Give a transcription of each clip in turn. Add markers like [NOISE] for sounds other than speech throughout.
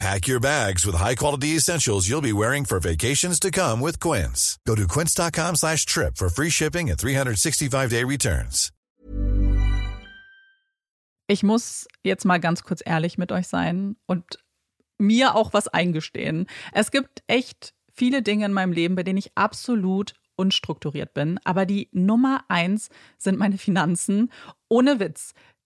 Pack your bags with high-quality essentials you'll be wearing for vacations to come with Quince. Go to quince.com slash trip for free shipping and 365-day returns. Ich muss jetzt mal ganz kurz ehrlich mit euch sein und mir auch was eingestehen. Es gibt echt viele Dinge in meinem Leben, bei denen ich absolut unstrukturiert bin. Aber die Nummer eins sind meine Finanzen. Ohne Witz.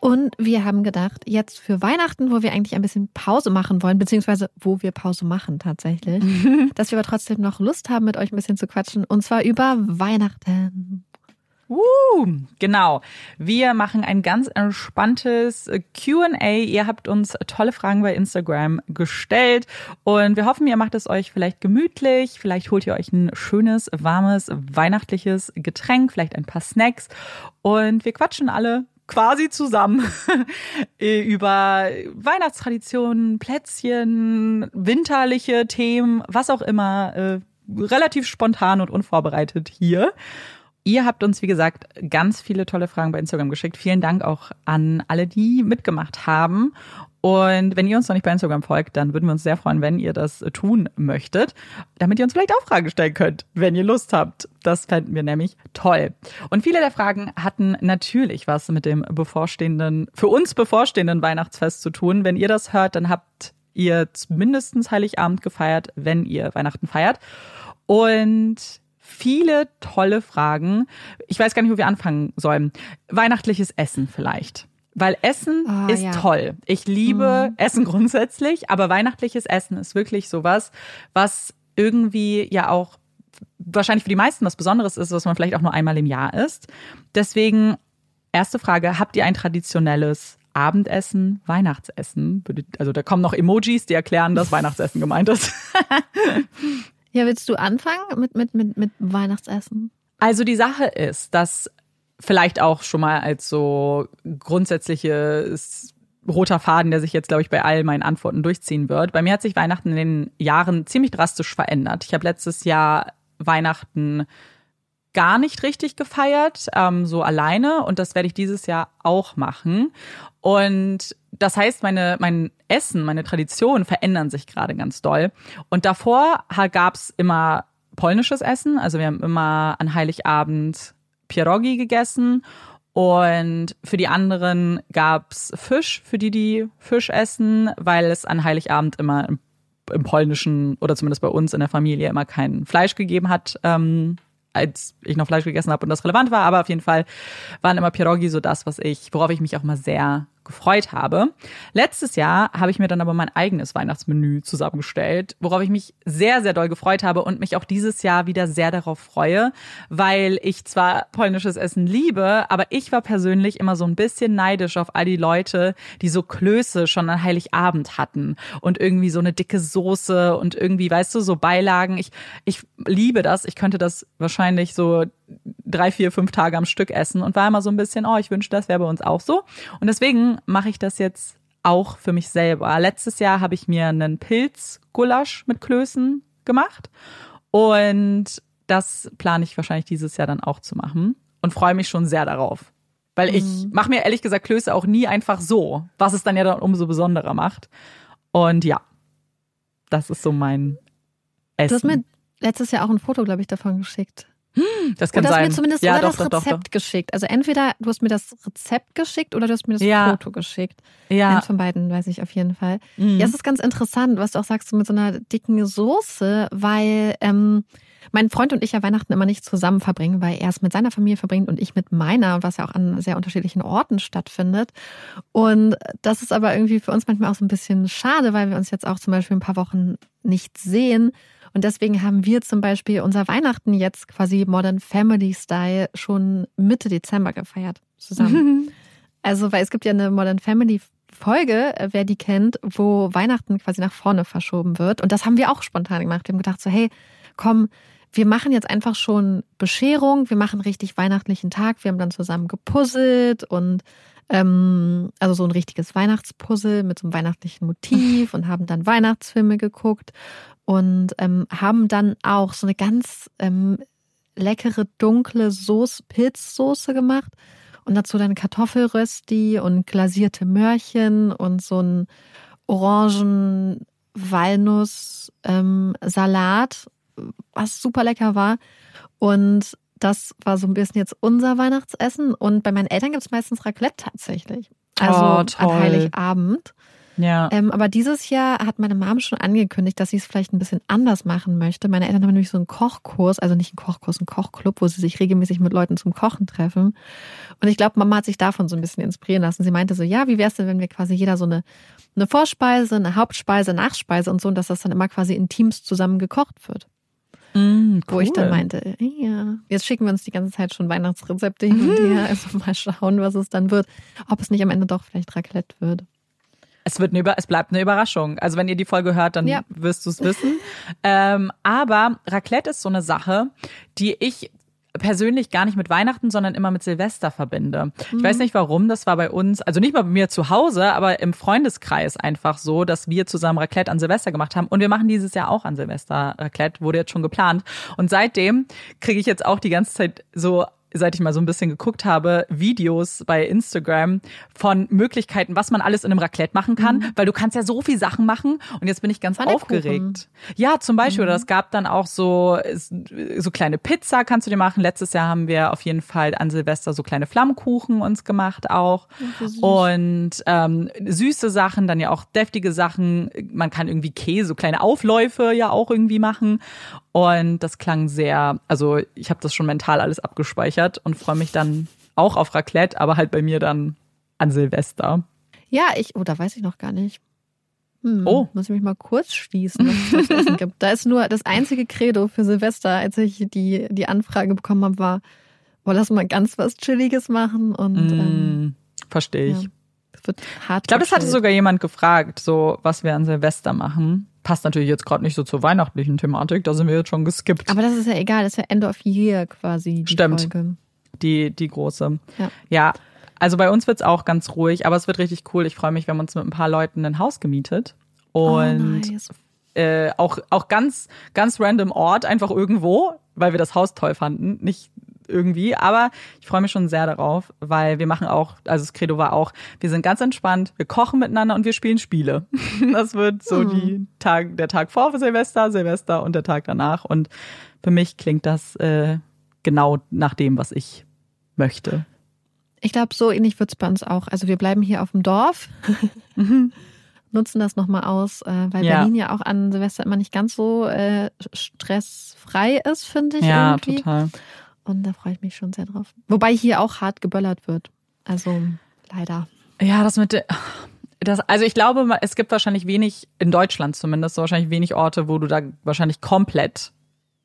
Und wir haben gedacht, jetzt für Weihnachten, wo wir eigentlich ein bisschen Pause machen wollen, beziehungsweise wo wir Pause machen tatsächlich, [LAUGHS] dass wir aber trotzdem noch Lust haben, mit euch ein bisschen zu quatschen. Und zwar über Weihnachten. Uh, genau. Wir machen ein ganz entspanntes QA. Ihr habt uns tolle Fragen bei Instagram gestellt und wir hoffen, ihr macht es euch vielleicht gemütlich. Vielleicht holt ihr euch ein schönes, warmes, weihnachtliches Getränk, vielleicht ein paar Snacks und wir quatschen alle quasi zusammen [LAUGHS] über Weihnachtstraditionen, Plätzchen, winterliche Themen, was auch immer, äh, relativ spontan und unvorbereitet hier. Ihr habt uns, wie gesagt, ganz viele tolle Fragen bei Instagram geschickt. Vielen Dank auch an alle, die mitgemacht haben. Und wenn ihr uns noch nicht bei Instagram folgt, dann würden wir uns sehr freuen, wenn ihr das tun möchtet, damit ihr uns vielleicht auch Fragen stellen könnt, wenn ihr Lust habt. Das fänden wir nämlich toll. Und viele der Fragen hatten natürlich was mit dem bevorstehenden, für uns bevorstehenden Weihnachtsfest zu tun. Wenn ihr das hört, dann habt ihr mindestens Heiligabend gefeiert, wenn ihr Weihnachten feiert. Und viele tolle Fragen. Ich weiß gar nicht, wo wir anfangen sollen. Weihnachtliches Essen vielleicht. Weil Essen Oh, ist ja. toll. Ich liebe Essen grundsätzlich, aber weihnachtliches Essen ist wirklich sowas, was irgendwie ja auch wahrscheinlich für die meisten was Besonderes ist, was man vielleicht auch nur einmal im Jahr isst. Deswegen, erste Frage, habt ihr ein traditionelles Abendessen, Weihnachtsessen? Also da kommen noch Emojis, die erklären, dass Weihnachtsessen gemeint ist. [LAUGHS] Ja, willst du anfangen mit, mit, mit, mit Weihnachtsessen? Also die Sache ist, dass vielleicht auch schon mal als so grundsätzliches roter Faden, der sich jetzt, glaube ich, bei all meinen Antworten durchziehen wird. Bei mir hat sich Weihnachten in den Jahren ziemlich drastisch verändert. Ich habe letztes Jahr Weihnachten gar nicht richtig gefeiert, ähm, so alleine. Und das werde ich dieses Jahr auch machen. Und das heißt, meine, mein Essen, meine Traditionen verändern sich gerade ganz doll. Und davor gab's immer polnisches Essen. Also wir haben immer an Heiligabend Pierogi gegessen. Und für die anderen gab's Fisch, für die, die Fisch essen, weil es an Heiligabend immer im, im polnischen oder zumindest bei uns in der Familie immer kein Fleisch gegeben hat, ähm, als ich noch Fleisch gegessen habe und das relevant war. Aber auf jeden Fall waren immer Pierogi so das, was ich, worauf ich mich auch mal sehr gefreut habe. Letztes Jahr habe ich mir dann aber mein eigenes Weihnachtsmenü zusammengestellt, worauf ich mich sehr, sehr doll gefreut habe und mich auch dieses Jahr wieder sehr darauf freue, weil ich zwar polnisches Essen liebe, aber ich war persönlich immer so ein bisschen neidisch auf all die Leute, die so Klöße schon an Heiligabend hatten und irgendwie so eine dicke Soße und irgendwie, weißt du, so Beilagen. Ich, ich liebe das. Ich könnte das wahrscheinlich so drei, vier, fünf Tage am Stück essen und war immer so ein bisschen, oh, ich wünschte, das wäre bei uns auch so. Und deswegen mache ich das jetzt auch für mich selber. Letztes Jahr habe ich mir einen Pilzgulasch mit Klößen gemacht und das plane ich wahrscheinlich dieses Jahr dann auch zu machen und freue mich schon sehr darauf. Weil ich mache mir ehrlich gesagt Klöße auch nie einfach so, was es dann ja dann umso besonderer macht. Und ja, das ist so mein Essen. Du hast mir letztes Jahr auch ein Foto, glaube ich, davon geschickt. Das kann Oder hast sein. mir zumindest ja, doch, das Rezept doch, doch. geschickt. Also entweder du hast mir das Rezept geschickt oder du hast mir das Ja. Foto geschickt. Ja, Eins von beiden weiß ich auf jeden Fall. Mhm. Ja, es ist ganz interessant, was du auch sagst, so mit so einer dicken Soße, weil ähm, mein Freund und ich ja Weihnachten immer nicht zusammen verbringen, weil er es mit seiner Familie verbringt und ich mit meiner, was ja auch an sehr unterschiedlichen Orten stattfindet. Und das ist aber irgendwie für uns manchmal auch so ein bisschen schade, weil wir uns jetzt auch zum Beispiel ein paar Wochen nicht sehen. Und deswegen haben wir zum Beispiel unser Weihnachten jetzt quasi Modern Family Style schon Mitte Dezember gefeiert zusammen. [LAUGHS] Also, weil es gibt ja eine Modern Family Folge, äh, wer die kennt, wo Weihnachten quasi nach vorne verschoben wird. Und das haben wir auch spontan gemacht. Wir haben gedacht so, hey, komm, wir machen jetzt einfach schon Bescherung, wir machen richtig weihnachtlichen Tag. Wir haben dann zusammen gepuzzelt und ähm, also so ein richtiges Weihnachtspuzzle mit so einem weihnachtlichen Motiv und haben dann Weihnachtsfilme geguckt und ähm, haben dann auch so eine ganz ähm, leckere dunkle Soße, Pilzsoße gemacht und dazu dann Kartoffelrösti und glasierte Möhrchen und so ein Orangen Walnuss ähm, Salat, was super lecker war. Und das war so ein bisschen jetzt unser Weihnachtsessen und bei meinen Eltern gibt es meistens Raclette tatsächlich. Also Oh, an. Heiligabend. ja. Ähm, aber dieses Jahr hat meine Mom schon angekündigt, dass sie es vielleicht ein bisschen anders machen möchte. Meine Eltern haben nämlich so einen Kochkurs, also nicht einen Kochkurs, einen Kochclub, wo sie sich regelmäßig mit Leuten zum Kochen treffen. Und ich glaube, Mama hat sich davon so ein bisschen inspirieren lassen. Sie meinte so, ja, wie wär's denn, wenn wir quasi jeder so eine, eine Vorspeise, eine Hauptspeise, Nachspeise und so, und dass das dann immer quasi in Teams zusammen gekocht wird. Mm, Wo ich dann cool. meinte, ja, jetzt schicken wir uns die ganze Zeit schon Weihnachtsrezepte hin und her. Also mal schauen, was es dann wird. Ob es nicht am Ende doch vielleicht Raclette wird. Es wird eine Über es bleibt eine Überraschung. Also wenn ihr die Folge hört, dann Ja. wirst du es wissen. ähm, aber Raclette ist so eine Sache, die ich persönlich gar nicht mit Weihnachten, sondern immer mit Silvester verbinde. Ich weiß nicht warum, das war bei uns, also nicht mal bei mir zu Hause, aber im Freundeskreis einfach so, dass wir zusammen Raclette an Silvester gemacht haben. Und wir machen dieses Jahr auch an Silvester Raclette, wurde jetzt schon geplant. Und seitdem kriege ich jetzt auch die ganze Zeit so seit ich mal so ein bisschen geguckt habe, Videos bei Instagram von Möglichkeiten, was man alles in einem Raclette machen kann, weil du kannst ja so viel Sachen machen und jetzt bin ich ganz aufgeregt. Ja, zum Beispiel, oder es gab dann auch so, so kleine Pizza kannst du dir machen. Letztes Jahr haben wir auf jeden Fall an Silvester so kleine Flammkuchen uns gemacht auch. Und ähm, süße Sachen, dann ja auch deftige Sachen. Man kann irgendwie Käse, so kleine Aufläufe ja auch irgendwie machen. Und das klang sehr, also ich habe das schon mental alles abgespeichert und freue mich dann auch auf Raclette, aber halt bei mir dann an Silvester. Ja, ich, oh, da weiß ich noch gar nicht. Hm, Oh. Muss ich mich mal kurz schließen, was es zu essen gibt. [LAUGHS] Da ist nur das einzige Credo für Silvester, als ich die, die Anfrage bekommen habe, war, oh, lass mal ganz was Chilliges machen und ähm, Mm, Verstehe ich. ja, es wird hart. Ich glaube, das hatte sogar jemand gefragt, so was wir an Silvester machen. Passt natürlich jetzt gerade nicht so zur weihnachtlichen Thematik, da sind wir jetzt schon geskippt. Aber das ist ja egal, das ist ja End of Year quasi. Die Stimmt. Folge. die, die große. Ja. ja, also bei uns wird's auch ganz ruhig, aber es wird richtig cool. Ich freue mich, wir haben uns mit ein paar Leuten ein Haus gemietet. Und oh, nice. äh, auch, auch ganz, ganz random Ort, einfach irgendwo, weil wir das Haus toll fanden. Nicht irgendwie, aber ich freue mich schon sehr darauf, weil wir machen auch, also das Credo war auch, wir sind ganz entspannt, wir kochen miteinander und wir spielen Spiele. [LAUGHS] Das wird so Hm. die Tag, der Tag vor Silvester, Silvester und der Tag danach. Und für mich klingt das äh, genau nach dem, was ich möchte. Ich glaube, so ähnlich wird's bei uns auch. Also wir bleiben hier auf dem Dorf, [LAUGHS] nutzen das nochmal aus, äh, weil Ja. Berlin ja auch an Silvester immer nicht ganz so äh, stressfrei ist, finde ich Ja, irgendwie. total. Und da freue ich mich schon sehr drauf. Wobei hier auch hart geböllert wird. Also leider. Ja, das mit das, also ich glaube, es gibt wahrscheinlich wenig, in Deutschland zumindest, so wahrscheinlich wenig Orte, wo du da wahrscheinlich komplett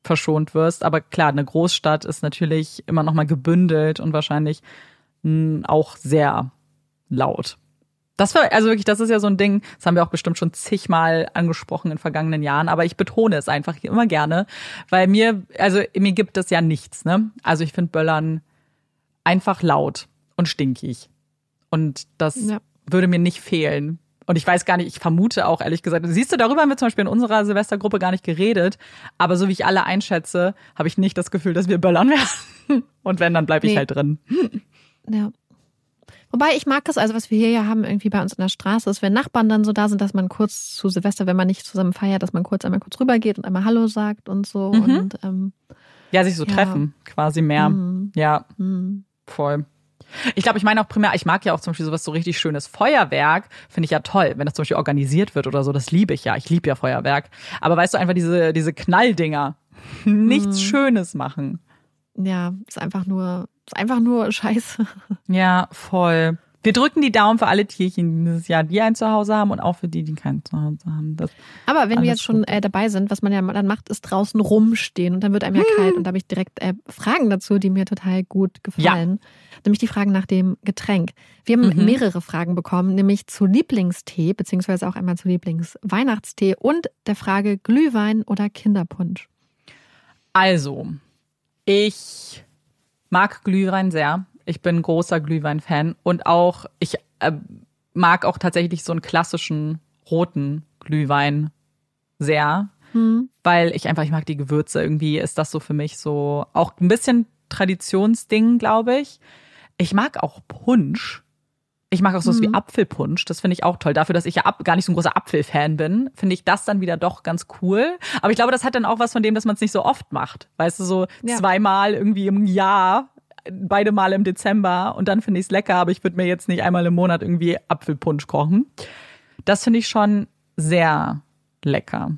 verschont wirst. Aber klar, eine Großstadt ist natürlich immer noch mal gebündelt und wahrscheinlich mh, auch sehr laut. Das war, also wirklich, das ist ja so ein Ding, das haben wir auch bestimmt schon zigmal angesprochen in vergangenen Jahren, aber ich betone es einfach immer gerne, weil mir, also mir gibt es ja nichts, ne? Also ich finde Böllern einfach laut und stinkig. Und das Ja. würde mir nicht fehlen. Und ich weiß gar nicht, ich vermute auch ehrlich gesagt, siehst du, darüber haben wir zum Beispiel in unserer Silvestergruppe gar nicht geredet, aber so wie ich alle einschätze, habe ich nicht das Gefühl, dass wir böllern [LAUGHS] werden. Und wenn, dann bleibe ich Nee. halt drin. Ja. Wobei ich mag es, also was wir hier ja haben, irgendwie bei uns in der Straße, ist, wenn Nachbarn dann so da sind, dass man kurz zu Silvester, wenn man nicht zusammen feiert, dass man kurz einmal kurz rübergeht und einmal Hallo sagt und so. Mhm. Und ähm, Ja, sich so Ja. treffen, quasi mehr. Mhm. Ja, hm. voll. Ich glaube, ich meine auch primär, ich mag ja auch zum Beispiel sowas so richtig schönes Feuerwerk, finde ich ja toll, wenn das zum Beispiel organisiert wird oder so, das liebe ich ja. Ich liebe ja Feuerwerk. Aber weißt du, einfach diese, diese Knalldinger, [LAUGHS] nichts Mhm. Schönes machen. Ja, ist einfach nur, ist einfach nur [LAUGHS] Scheiße. Ja, voll. Wir drücken die Daumen für alle Tierchen dieses Jahr, die ein Zuhause haben und auch für die, die kein Zuhause haben. Das, Aber wenn wir jetzt schon äh, dabei sind, was man ja dann macht, ist draußen rumstehen und dann wird einem ja Hm. kalt und da habe ich direkt äh, Fragen dazu, die mir total gut gefallen. Nämlich die Fragen nach dem Getränk. Wir haben Mhm. mehrere Fragen bekommen, nämlich zu Lieblingstee, beziehungsweise auch einmal zu Lieblingsweihnachtstee und der Frage Glühwein oder Kinderpunsch. also, ich mag Glühwein sehr. Ich bin großer Glühwein-Fan und auch, ich äh, mag auch tatsächlich so einen klassischen roten Glühwein sehr, Hm. weil ich einfach, ich mag die Gewürze. Irgendwie ist das so für mich so auch ein bisschen Traditionsding, glaube ich. Ich mag auch Punsch. Ich mag auch sowas wie Mhm. Apfelpunsch. Das finde ich auch toll. Dafür, dass ich ja ab, gar nicht so ein großer Apfelfan bin, finde ich das dann wieder doch ganz cool. Aber ich glaube, das hat dann auch was von dem, dass man es nicht so oft macht. Weißt du, so Ja. zweimal irgendwie im Jahr, beide Mal im Dezember und dann finde ich es lecker, aber ich würde mir jetzt nicht einmal im Monat irgendwie Apfelpunsch kochen. Das finde ich schon sehr lecker.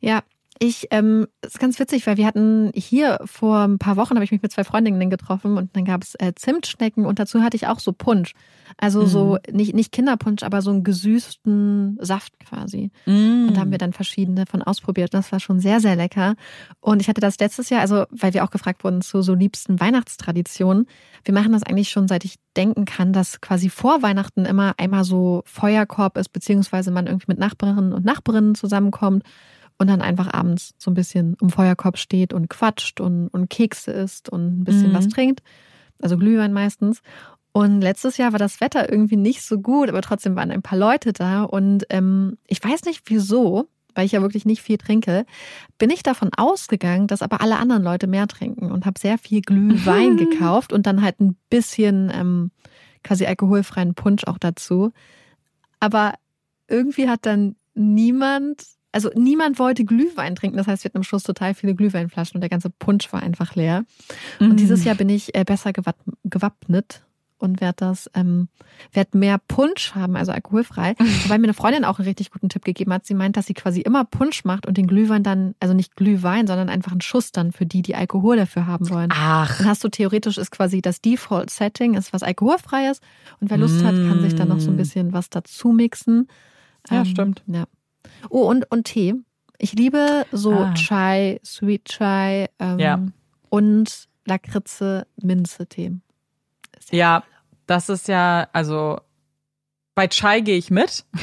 Ja, ich, ähm, ist ganz witzig, weil wir hatten hier vor ein paar Wochen, habe ich mich mit zwei Freundinnen getroffen und dann gab es äh, Zimtschnecken und dazu hatte ich auch so Punsch. Also so, nicht, nicht Kinderpunsch, aber so einen gesüßten Saft quasi. Mm. Und da haben wir dann verschiedene von ausprobiert. Das war schon sehr, sehr lecker. Und ich hatte das letztes Jahr, also weil wir auch gefragt wurden zu so liebsten Weihnachtstraditionen. Wir machen das eigentlich schon seit ich denken kann, dass quasi vor Weihnachten immer einmal so Feuerkorb ist, beziehungsweise man irgendwie mit Nachbarinnen und Nachbarinnen zusammenkommt und dann einfach abends so ein bisschen um Feuerkorb steht und quatscht und, und Kekse isst und ein bisschen Mhm. was trinkt. Also Glühwein meistens. Und letztes Jahr war das Wetter irgendwie nicht so gut, aber trotzdem waren ein paar Leute da. Und ähm, ich weiß nicht wieso, weil ich ja wirklich nicht viel trinke, bin ich davon ausgegangen, dass aber alle anderen Leute mehr trinken und habe sehr viel Glühwein [LAUGHS] gekauft und dann halt ein bisschen ähm, quasi alkoholfreien Punsch auch dazu. Aber irgendwie hat dann niemand, also niemand wollte Glühwein trinken. Das heißt, wir hatten am Schluss total viele Glühweinflaschen und der ganze Punsch war einfach leer. Und Mm. dieses Jahr bin ich äh, besser gewapp- gewappnet und werde das, ähm, werde mehr Punsch haben, also alkoholfrei. [LAUGHS] Wobei mir eine Freundin auch einen richtig guten Tipp gegeben hat. Sie meint, dass sie quasi immer Punsch macht und den Glühwein dann, also nicht Glühwein, sondern einfach einen Schuss dann für die, die Alkohol dafür haben wollen. Ach. Dann hast du theoretisch ist quasi das Default-Setting, ist was alkoholfreies und wer Lust hat, kann sich dann noch so ein bisschen was dazu mixen. Ja, Ähm, stimmt. Ja. Oh, und, und Tee. Ich liebe so Ah. Chai, Sweet Chai ähm, Ja. und Lakritze, Minze-Tee. Sehr Ja, das ist ja, also bei Chai gehe ich mit. [LAUGHS]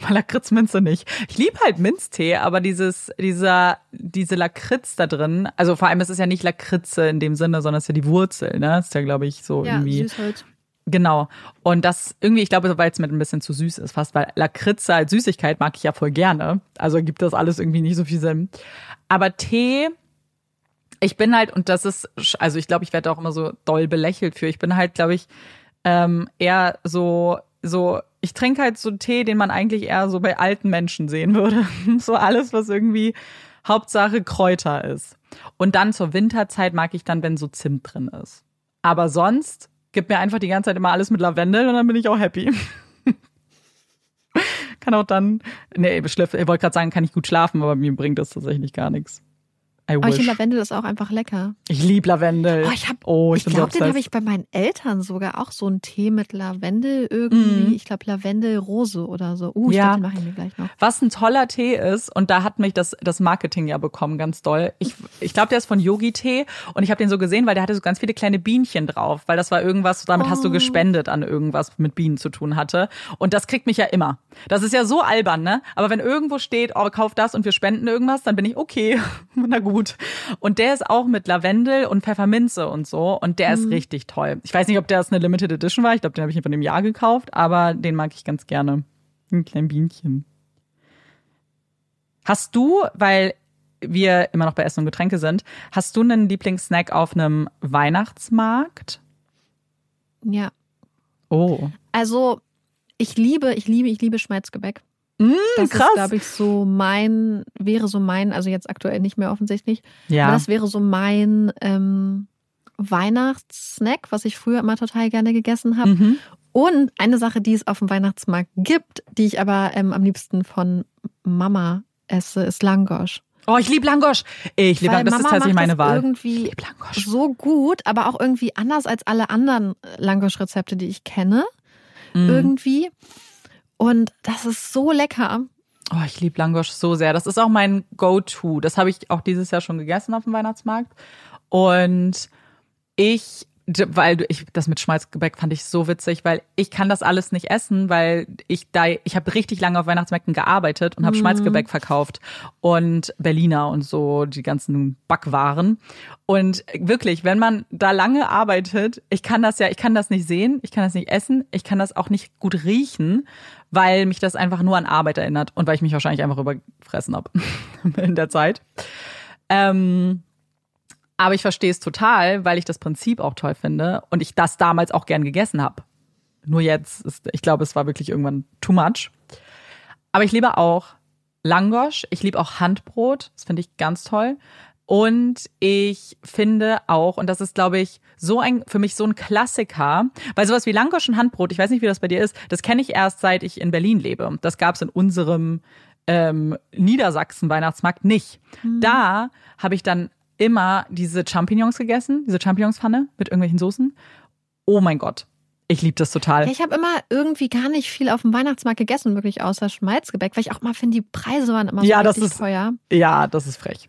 Bei Lakritzminze nicht. Ich liebe halt Minztee, aber dieses, dieser, diese Lakritz da drin, also vor allem es ist ja nicht Lakritze in dem Sinne, sondern es ist ja die Wurzel, ne? Das ist ja, glaube ich, so Ja, irgendwie. Süßholz. Genau. Und das irgendwie, ich glaube, weil es mir ein bisschen zu süß ist, fast, weil Lakritze als Süßigkeit mag ich ja voll gerne. Also gibt das alles irgendwie nicht so viel Sinn. Aber Tee, ich bin halt, und das ist, also ich glaube, ich werde auch immer so doll belächelt für. Ich bin halt, glaube ich, ähm, eher so, so, ich trinke halt so Tee, den man eigentlich eher so bei alten Menschen sehen würde. [LAUGHS] so alles, was irgendwie Hauptsache Kräuter ist. Und dann zur Winterzeit mag ich dann, wenn so Zimt drin ist. Aber sonst gib mir einfach die ganze Zeit immer alles mit Lavendel und dann bin ich auch happy. [LAUGHS] kann auch dann, nee, ich wollte gerade sagen, kann ich gut schlafen, aber mir bringt das tatsächlich gar nichts. I Aber ich finde. Lavendel ist auch einfach lecker. Ich liebe Lavendel. Oh, ich hab- oh, ich, Ich glaube, den habe ich bei meinen Eltern sogar auch so einen Tee mit Lavendel irgendwie. Mhm. Ich glaube, Lavendelrose oder so. Uh, ich Ja. glaube, den mache ich mir gleich noch. Was ein toller Tee ist, und da hat mich das, das Marketing ja bekommen, ganz doll. Ich, ich glaube, der ist von Yogi Tee und ich habe den so gesehen, weil der hatte so ganz viele kleine Bienchen drauf, weil das war irgendwas, damit hast du Oh. gespendet an irgendwas mit Bienen zu tun hatte. Und das kriegt mich ja immer. Das ist ja so albern, ne? Aber wenn irgendwo steht, oh, kauf das und wir spenden irgendwas, dann bin ich okay, [LAUGHS] na gut. Und der ist auch mit Lavendel und Pfefferminze und so und der ist richtig toll. Ich weiß nicht, ob das eine Limited Edition war, ich glaube, den habe ich von dem Jahr gekauft, aber den mag ich ganz gerne. Ein kleines Bienchen. Hast du, weil wir immer noch bei Essen und Getränke sind, hast du einen Lieblingssnack auf einem Weihnachtsmarkt? Ja. Oh. Also, ich liebe, ich liebe, ich liebe Schmalzgebäck. Mm, Das krass. ist, glaube ich, so mein, wäre so mein, also jetzt aktuell nicht mehr offensichtlich, aber ja. das wäre so mein ähm, Weihnachtssnack, was ich früher immer total gerne gegessen habe. Mhm. Und eine Sache, die es auf dem Weihnachtsmarkt gibt, die ich aber ähm, am liebsten von Mama esse, ist Langosch. Oh, ich liebe Langosch. Ich liebe Langosch. Das ist Mama tatsächlich macht meine Wahl. irgendwie Ich liebe Langosch. so gut, aber auch irgendwie anders als alle anderen Langosch-Rezepte, die ich kenne. Mm. Irgendwie. Und das ist so lecker. Oh, ich liebe Langosch so sehr. Das ist auch mein Go-To. Das habe ich auch dieses Jahr schon gegessen auf dem Weihnachtsmarkt. Und ich, weil du- ich das mit Schmalzgebäck fand ich so witzig, weil ich kann das alles nicht essen, weil ich da ich habe richtig lange auf Weihnachtsmärkten gearbeitet und habe Schmalzgebäck verkauft und Berliner und so die ganzen Backwaren und wirklich, wenn man da lange arbeitet, ich kann das ja, ich kann das nicht sehen, ich kann das nicht essen, ich kann das auch nicht gut riechen, weil mich das einfach nur an Arbeit erinnert und weil ich mich wahrscheinlich einfach überfressen habe [LAUGHS] in der Zeit. Ähm, aber ich verstehe es total, weil ich das Prinzip auch toll finde und ich das damals auch gern gegessen habe. Nur jetzt ist, ich glaube, es war wirklich irgendwann too much. Aber ich liebe auch Langosch, ich liebe auch Handbrot, das finde ich ganz toll. Und ich finde auch, und das ist, glaube ich, so ein, für mich so ein Klassiker, weil sowas wie Langosch und Handbrot, ich weiß nicht, wie das bei dir ist, das kenne ich erst, seit ich in Berlin lebe. Das gab es in unserem ähm, Niedersachsen-Weihnachtsmarkt nicht. Da habe ich dann immer diese Champignons gegessen, diese Champignonspfanne mit irgendwelchen Soßen. Oh mein Gott, ich liebe das total. Ja, ich habe immer irgendwie gar nicht viel auf dem Weihnachtsmarkt gegessen, wirklich außer Schmalzgebäck, weil ich auch mal finde, die Preise waren immer so Ja, das richtig ist- teuer. Ja, das ist frech.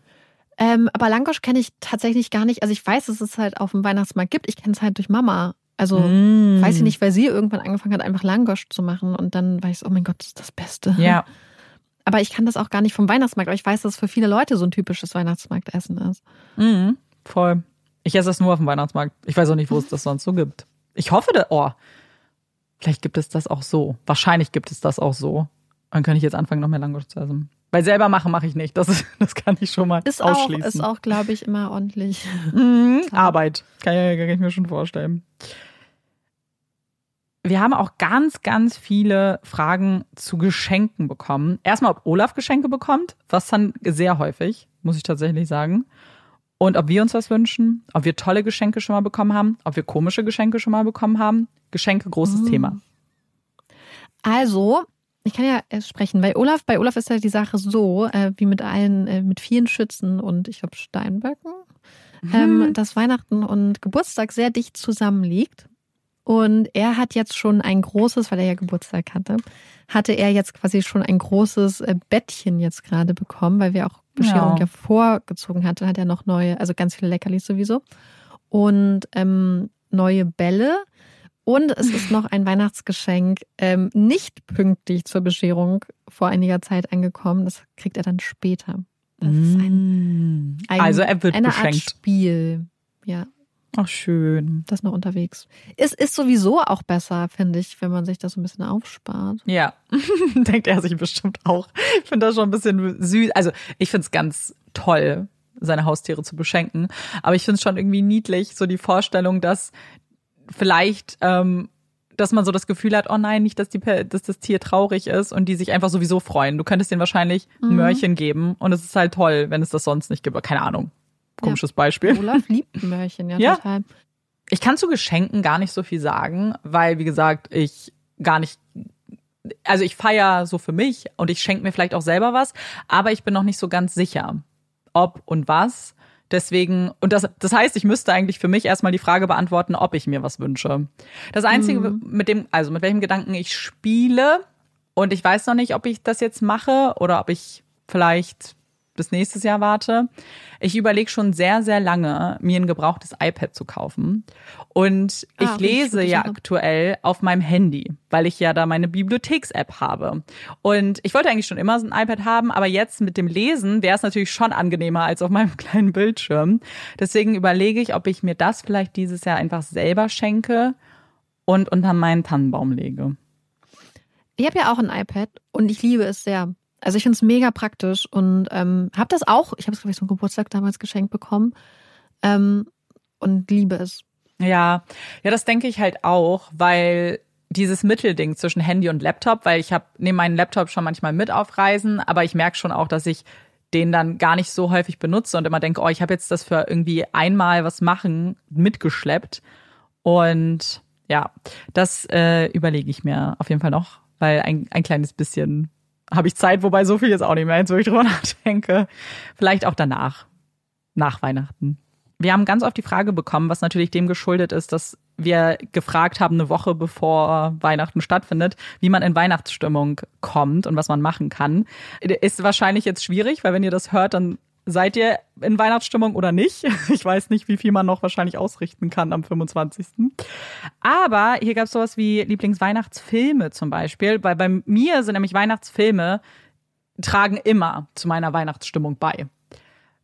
Ähm, aber Langosch kenne ich tatsächlich gar nicht. Also ich weiß, dass es halt auf dem Weihnachtsmarkt gibt. Ich kenne es halt durch Mama. Also Mm. weiß ich nicht, weil sie irgendwann angefangen hat, einfach Langosch zu machen. Und dann weiß ich, oh mein Gott, das ist das Beste. Ja, [LAUGHS] Aber ich kann das auch gar nicht vom Weihnachtsmarkt. Aber ich weiß, dass es für viele Leute so ein typisches Weihnachtsmarktessen ist. mhm. voll. Ich esse das nur auf dem Weihnachtsmarkt. Ich weiß auch nicht, wo es das sonst so gibt. Ich hoffe, da, oh, vielleicht gibt es das auch so. Wahrscheinlich gibt es das auch so. Dann kann ich jetzt anfangen, noch mehr Langosch zu essen. Weil selber machen mache ich nicht. Das, [LAUGHS] das kann ich schon mal Ist auch, ausschließen. ist auch, glaube ich, immer ordentlich. Mhm, [LAUGHS] Arbeit. Kann, kann ich mir schon vorstellen. Wir haben auch ganz, ganz viele Fragen zu Geschenken bekommen. Erstmal, ob Olaf Geschenke bekommt, was dann sehr häufig, muss ich tatsächlich sagen. und ob wir uns was wünschen, ob wir tolle Geschenke schon mal bekommen haben, ob wir komische Geschenke schon mal bekommen haben. Geschenke, großes mhm. Thema. Also, ich kann ja sprechen. Bei Olaf, bei Olaf ist ja die Sache so, äh, wie mit allen, äh, mit vielen Schützen und ich glaube Steinböcken, mhm. ähm, dass Weihnachten und Geburtstag sehr dicht zusammenliegt. Und er hat jetzt schon ein großes, weil er ja Geburtstag hatte, hatte er jetzt quasi schon ein großes äh, Bettchen jetzt gerade bekommen, weil wir auch Bescherung ja, ja vorgezogen hatten, hat er noch neue, also ganz viele Leckerlis sowieso. Und ähm, neue Bälle. Und es ist noch ein Weihnachtsgeschenk, ähm, nicht pünktlich zur Bescherung vor einiger Zeit angekommen. Das kriegt er dann später. Das ist ein, mm. ein also er wird eine beschenkt. Art Spiel. Ja. Ach, schön. Das noch unterwegs. Es ist sowieso auch besser, finde ich, wenn man sich das so ein bisschen aufspart. Ja, [LAUGHS] denkt er sich bestimmt auch. Ich finde das schon ein bisschen süß. Also, ich finde es ganz toll, seine Haustiere zu beschenken. Aber ich finde es schon irgendwie niedlich, so die Vorstellung, dass vielleicht, ähm, dass man so das Gefühl hat, oh nein, nicht, dass, die, dass das Tier traurig ist und die sich einfach sowieso freuen. Du könntest denen wahrscheinlich ein mhm. Möhrchen geben und es ist halt toll, wenn es das sonst nicht gibt. Keine Ahnung. Komisches ja. Beispiel. Olaf liebt Möhrchen, ja, [LAUGHS] ja, total. Ich kann zu Geschenken gar nicht so viel sagen, weil, wie gesagt, ich gar nicht also ich feiere so für mich und ich schenke mir vielleicht auch selber was, aber ich bin noch nicht so ganz sicher, ob und was. Deswegen, und das, das heißt, ich müsste eigentlich für mich erstmal die Frage beantworten, ob ich mir was wünsche. Das Einzige, mhm. mit dem, also mit welchem Gedanken ich spiele, und ich weiß noch nicht, ob ich das jetzt mache oder ob ich vielleicht bis nächstes Jahr warte. Ich überlege schon sehr, sehr lange, mir ein gebrauchtes iPad zu kaufen. Und ich ah, lese ja aktuell auf meinem Handy, weil ich ja da meine Bibliotheks-App habe. Und ich wollte eigentlich schon immer so ein iPad haben, aber jetzt mit dem Lesen wäre es natürlich schon angenehmer als auf meinem [LAUGHS] kleinen Bildschirm. Deswegen überlege ich, ob ich mir das vielleicht dieses Jahr einfach selber schenke und unter meinen Tannenbaum lege. Ich habe ja auch ein iPad und ich liebe es sehr. Also ich finde es mega praktisch und ähm, habe das auch, ich habe es, glaube ich, zum Geburtstag damals geschenkt bekommen ähm, und liebe es. Ja, ja, das denke ich halt auch, weil dieses Mittelding zwischen Handy und Laptop, weil ich habe nehme meinen Laptop schon manchmal mit auf Reisen, aber ich merke schon auch, dass ich den dann gar nicht so häufig benutze und immer denke, oh, ich habe jetzt das für irgendwie einmal was machen mitgeschleppt und ja, das äh, überlege ich mir auf jeden Fall noch, weil ein, ein kleines bisschen habe ich Zeit, wobei so viel jetzt auch nicht mehr, jetzt wo ich drüber [LAUGHS] nachdenke. Vielleicht auch danach, nach Weihnachten. Wir haben ganz oft die Frage bekommen, was natürlich dem geschuldet ist, dass wir gefragt haben, eine Woche bevor Weihnachten stattfindet, wie man in Weihnachtsstimmung kommt und was man machen kann. Ist wahrscheinlich jetzt schwierig, weil wenn ihr das hört, dann Seid ihr in Weihnachtsstimmung oder nicht? [LAUGHS] Ich weiß nicht, wie viel man noch wahrscheinlich ausrichten kann am 25. Aber hier gab es sowas wie Lieblingsweihnachtsfilme zum Beispiel, weil bei mir sind nämlich Weihnachtsfilme tragen immer zu meiner Weihnachtsstimmung bei.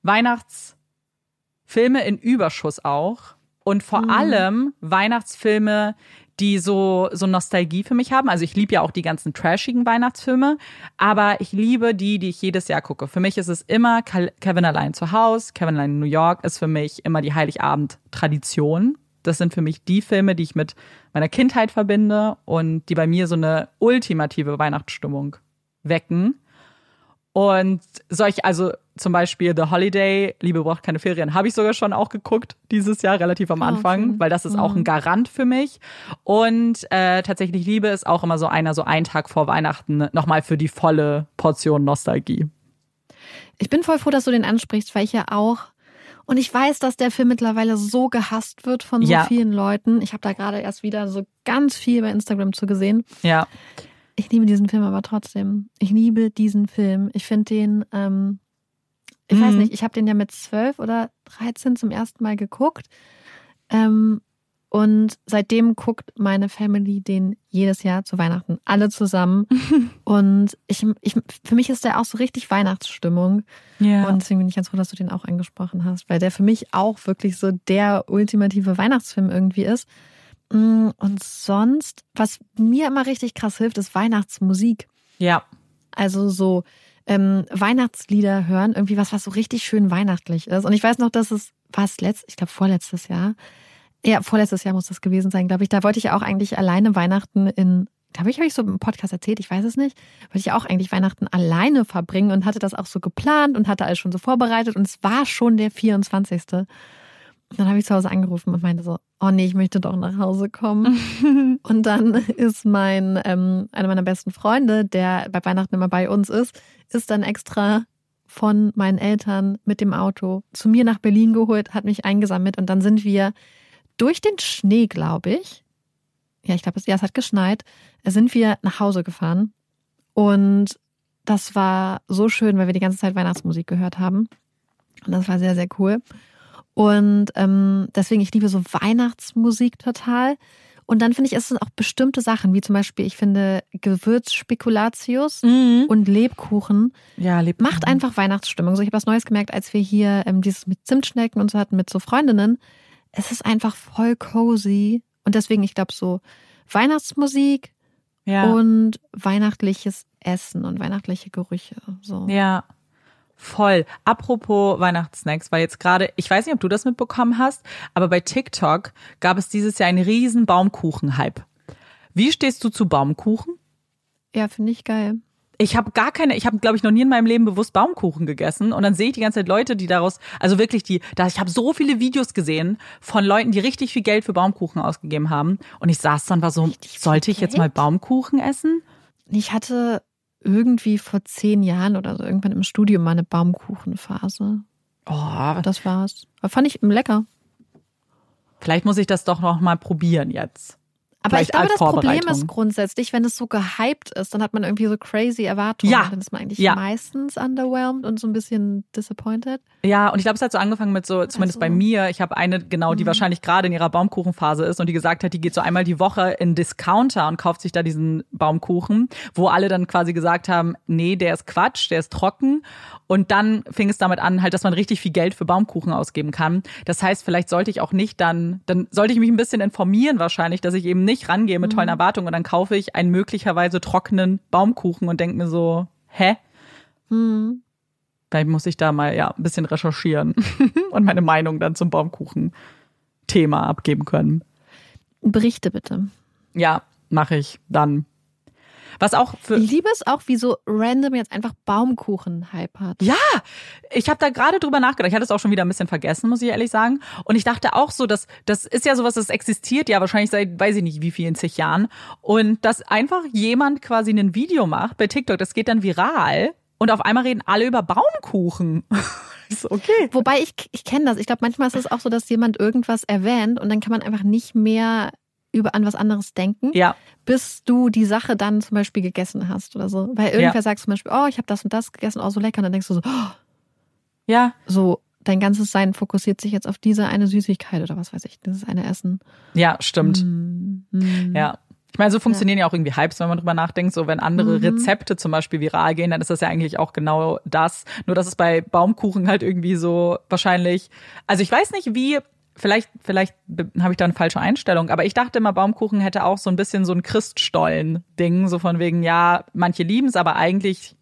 Weihnachtsfilme in Überschuss auch und vor mhm. allem Weihnachtsfilme, die so, so Nostalgie für mich haben. Also ich liebe ja auch die ganzen trashigen Weihnachtsfilme, aber ich liebe die, die ich jedes Jahr gucke. Für mich ist es immer Kevin allein zu Hause, Kevin allein in New York ist für mich immer die Heiligabend-Tradition. Das sind für mich die Filme, die ich mit meiner Kindheit verbinde und die bei mir so eine ultimative Weihnachtsstimmung wecken. Und solch, also zum Beispiel The Holiday, Liebe braucht keine Ferien, habe ich sogar schon auch geguckt dieses Jahr, relativ am ah, Anfang, okay. weil das ist mhm. auch ein Garant für mich. Und äh, tatsächlich Liebe ist auch immer so einer, so ein Tag vor Weihnachten nochmal für die volle Portion Nostalgie. Ich bin voll froh, dass du den ansprichst, weil ich ja auch und ich weiß, dass der Film mittlerweile so gehasst wird von so ja. vielen Leuten. Ich habe da gerade erst wieder so ganz viel bei Instagram zu gesehen. Ja. Ich liebe diesen Film aber trotzdem. Ich liebe diesen Film. Ich finde den, ähm, ich mhm. weiß nicht, ich habe den ja mit zwölf oder dreizehn zum ersten Mal geguckt. Ähm, und seitdem guckt meine Family den jedes Jahr zu Weihnachten. Alle zusammen. [LAUGHS] und ich, ich, für mich ist der auch so richtig Weihnachtsstimmung. Ja. Und deswegen bin ich ganz froh, dass du den auch angesprochen hast, weil der für mich auch wirklich so der ultimative Weihnachtsfilm irgendwie ist. Mm, und sonst, was mir immer richtig krass hilft, ist Weihnachtsmusik. Ja. Also so ähm, Weihnachtslieder hören, irgendwie was, was so richtig schön weihnachtlich ist. Und ich weiß noch, dass es fast letzt, ich glaube vorletztes Jahr, ja, vorletztes Jahr muss das gewesen sein, glaube ich. Da wollte ich auch eigentlich alleine Weihnachten in glaube ich, habe ich so im Podcast erzählt, ich weiß es nicht, wollte ich auch eigentlich Weihnachten alleine verbringen und hatte das auch so geplant und hatte alles schon so vorbereitet und es war schon der 24. Dann habe ich zu Hause angerufen und meinte so, oh nee, ich möchte doch nach Hause kommen. [LAUGHS] und dann ist mein, ähm, einer meiner besten Freunde, der bei Weihnachten immer bei uns ist, ist dann extra von meinen Eltern mit dem Auto zu mir nach Berlin geholt, hat mich eingesammelt und dann sind wir durch den Schnee, glaube ich, ja, ich glaube, es, ja, es hat geschneit, sind wir nach Hause gefahren und das war so schön, weil wir die ganze Zeit Weihnachtsmusik gehört haben. Und das war sehr, sehr cool. Und ähm, deswegen, ich liebe so Weihnachtsmusik total. Und dann finde ich, es sind auch bestimmte Sachen, wie zum Beispiel, ich finde Gewürzspekulatius Mhm. und Lebkuchen Ja, lebt macht einfach Weihnachtsstimmung. So, ich habe was Neues gemerkt, als wir hier ähm, dieses mit Zimtschnecken und so hatten mit so Freundinnen. Es ist einfach voll cozy. Und deswegen, ich glaube, so Weihnachtsmusik Ja. und weihnachtliches Essen und weihnachtliche Gerüche. So. Ja. Voll. Apropos Weihnachtssnacks, weil jetzt gerade, ich weiß nicht, ob du das mitbekommen hast, aber bei TikTok gab es dieses Jahr einen riesen Baumkuchen-Hype. Wie stehst du zu Baumkuchen? Ja, finde ich geil. Ich habe gar keine, ich habe glaube ich noch nie in meinem Leben bewusst Baumkuchen gegessen und dann sehe ich die ganze Zeit Leute, die daraus, also wirklich die, da ich habe so viele Videos gesehen von Leuten, die richtig viel Geld für Baumkuchen ausgegeben haben und ich saß dann war so, Richtig sollte ich jetzt mal Baumkuchen essen? Ich hatte irgendwie vor zehn Jahren oder so irgendwann im Studium mal eine Baumkuchenphase. Oh, Das war's. Aber fand ich lecker. vielleicht muss ich das doch noch mal probieren jetzt. Aber ich glaube, das Problem ist grundsätzlich, wenn es so gehypt ist, dann hat man irgendwie so crazy Erwartungen. Ja. Dann ist man eigentlich Ja. meistens underwhelmed und so ein bisschen disappointed. Ja, und ich glaube, es hat so angefangen mit so, zumindest Also- bei mir, ich habe eine, genau, die wahrscheinlich gerade in ihrer Baumkuchenphase ist und die gesagt hat, die geht so einmal die Woche in Discounter und kauft sich da diesen Baumkuchen, wo alle dann quasi gesagt haben, nee, der ist Quatsch, der ist trocken. Und dann fing es damit an, halt, dass man richtig viel Geld für Baumkuchen ausgeben kann. Das heißt, vielleicht sollte ich auch nicht dann, dann sollte ich mich ein bisschen informieren wahrscheinlich, dass ich eben nicht rangehe mit tollen Erwartungen und dann kaufe ich einen möglicherweise trockenen Baumkuchen und denke mir so, hä? Hm. Vielleicht muss ich da mal ja ein bisschen recherchieren [LAUGHS] und meine Meinung dann zum Baumkuchen-Thema abgeben können. Berichte bitte. Ja, mache ich dann. Was auch für Ich liebe es auch, wie so random jetzt einfach Baumkuchen-Hype hat. Ja, ich habe da gerade drüber nachgedacht. Ich hatte es auch schon wieder ein bisschen vergessen, muss ich ehrlich sagen. Und ich dachte auch so, dass das ist ja sowas, das existiert ja wahrscheinlich seit weiß ich nicht wie vielen zig Jahren. Und dass einfach jemand quasi ein Video macht bei TikTok, das geht dann viral und auf einmal reden alle über Baumkuchen. [LAUGHS] okay. Wobei ich, ich kenne das. Ich glaube, manchmal ist es auch so, dass jemand irgendwas erwähnt und dann kann man einfach nicht mehr über an was anderes denken, Ja, bis du die Sache dann zum Beispiel gegessen hast oder so. Weil irgendwer Ja. sagt zum Beispiel, oh, ich habe das und das gegessen, oh, so lecker. Und dann denkst du so, oh, ja, so dein ganzes Sein fokussiert sich jetzt auf diese eine Süßigkeit oder was weiß ich, dieses eine Essen. ja, stimmt. Hm. Ja. Ich meine, so funktionieren ja. auch irgendwie Hypes, wenn man drüber nachdenkt. So, wenn andere Mhm. Rezepte zum Beispiel viral gehen, dann ist das ja eigentlich auch genau das. Nur, dass es bei Baumkuchen halt irgendwie so wahrscheinlich, also ich weiß nicht, wie, vielleicht, vielleicht habe ich da eine falsche Einstellung, aber ich dachte immer, Baumkuchen hätte auch so ein bisschen so ein Christstollen-Ding, so von wegen, ja, manche lieben es, aber eigentlich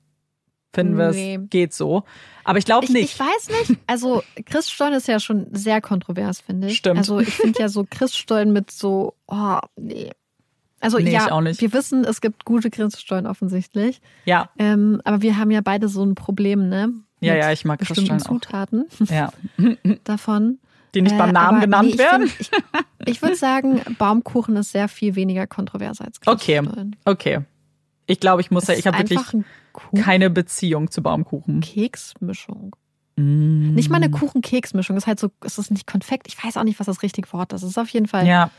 finden wir es, Nee. geht so. Aber ich glaube Ich, nicht. ich weiß nicht. Also Christstollen ist ja schon sehr kontrovers, finde ich. Stimmt. Also ich finde ja so Christstollen mit so, oh, nee. Also Nee, ja, ich auch nicht. wir wissen, es gibt gute Christstollen offensichtlich. ja, Ähm, aber wir haben ja beide so ein Problem, ne? ja, Mit ja, ich mag Christstollen auch. Zutaten Ja. [LAUGHS] davon. Die nicht beim Äh, Namen aber genannt nee, ich werden. Find, ich ich würde sagen, Baumkuchen ist sehr viel weniger kontrovers als Okay. Christstollen. Okay. Ich glaube, ich muss Es ja, ich habe wirklich keine Beziehung zu Baumkuchen. Keksmischung. Mm. Nicht mal eine Kuchen-Keksmischung. Es ist halt so, es ist nicht Konfekt. Ich weiß auch nicht, was das richtige Wort ist. Es ist auf jeden Fall. Ja,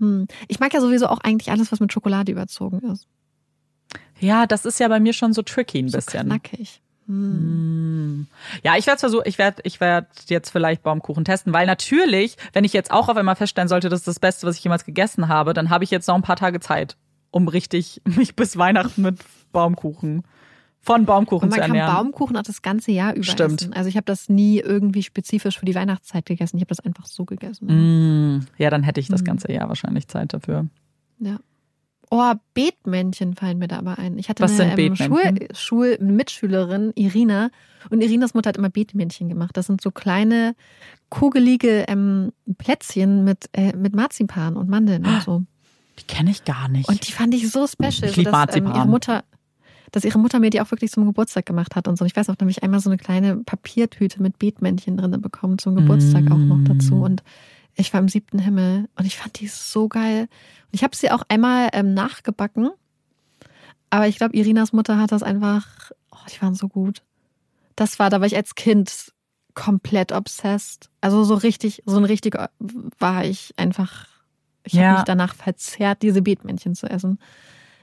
Hm. Ich mag ja sowieso auch eigentlich alles, was mit Schokolade überzogen ist. ja, das ist ja bei mir schon so tricky ein So bisschen. knackig. Hm. Ja, ich werde versuchen, ich werde ich werd jetzt vielleicht Baumkuchen testen, weil natürlich, wenn ich jetzt auch auf einmal feststellen sollte, das ist das Beste, was ich jemals gegessen habe, dann habe ich jetzt noch ein paar Tage Zeit, um richtig [LAUGHS] mich bis Weihnachten mit Baumkuchen, von Baumkuchen Und man zu kann ernähren. Baumkuchen auch das ganze Jahr über Stimmt. essen. Also ich habe das nie irgendwie spezifisch für die Weihnachtszeit gegessen. Ich habe das einfach so gegessen. Mm. Ja, dann hätte ich das Mm. ganze Jahr wahrscheinlich Zeit dafür. Ja. Oh, Beetmännchen fallen mir da aber ein. Ich hatte Was eine ähm, Schul, Beetmännchen? Schul Mitschülerin, Irina. Und Irinas Mutter hat immer Beetmännchen gemacht. Das sind so kleine, kugelige ähm, Plätzchen mit, äh, mit Marzipan und Mandeln und so. [GASPS] Die kenne ich gar nicht. Und die fand ich so special, Ich so, dass ähm, Marzipan. ihre Mutter, dass ihre Mutter mir die auch wirklich zum Geburtstag gemacht hat und so. Und ich weiß auch, da habe ich einmal so eine kleine Papiertüte mit Beetmännchen drin bekommen zum Geburtstag auch noch dazu. Und ich war im siebten Himmel und ich fand die so geil. Und ich habe sie auch einmal ähm, nachgebacken. Aber ich glaube, Irinas Mutter hat das einfach, oh, die waren so gut. Das war, da war ich als Kind komplett obsessed. Also so richtig, so ein richtig war ich einfach, ich Ja. habe mich danach verzerrt, diese Beetmännchen zu essen.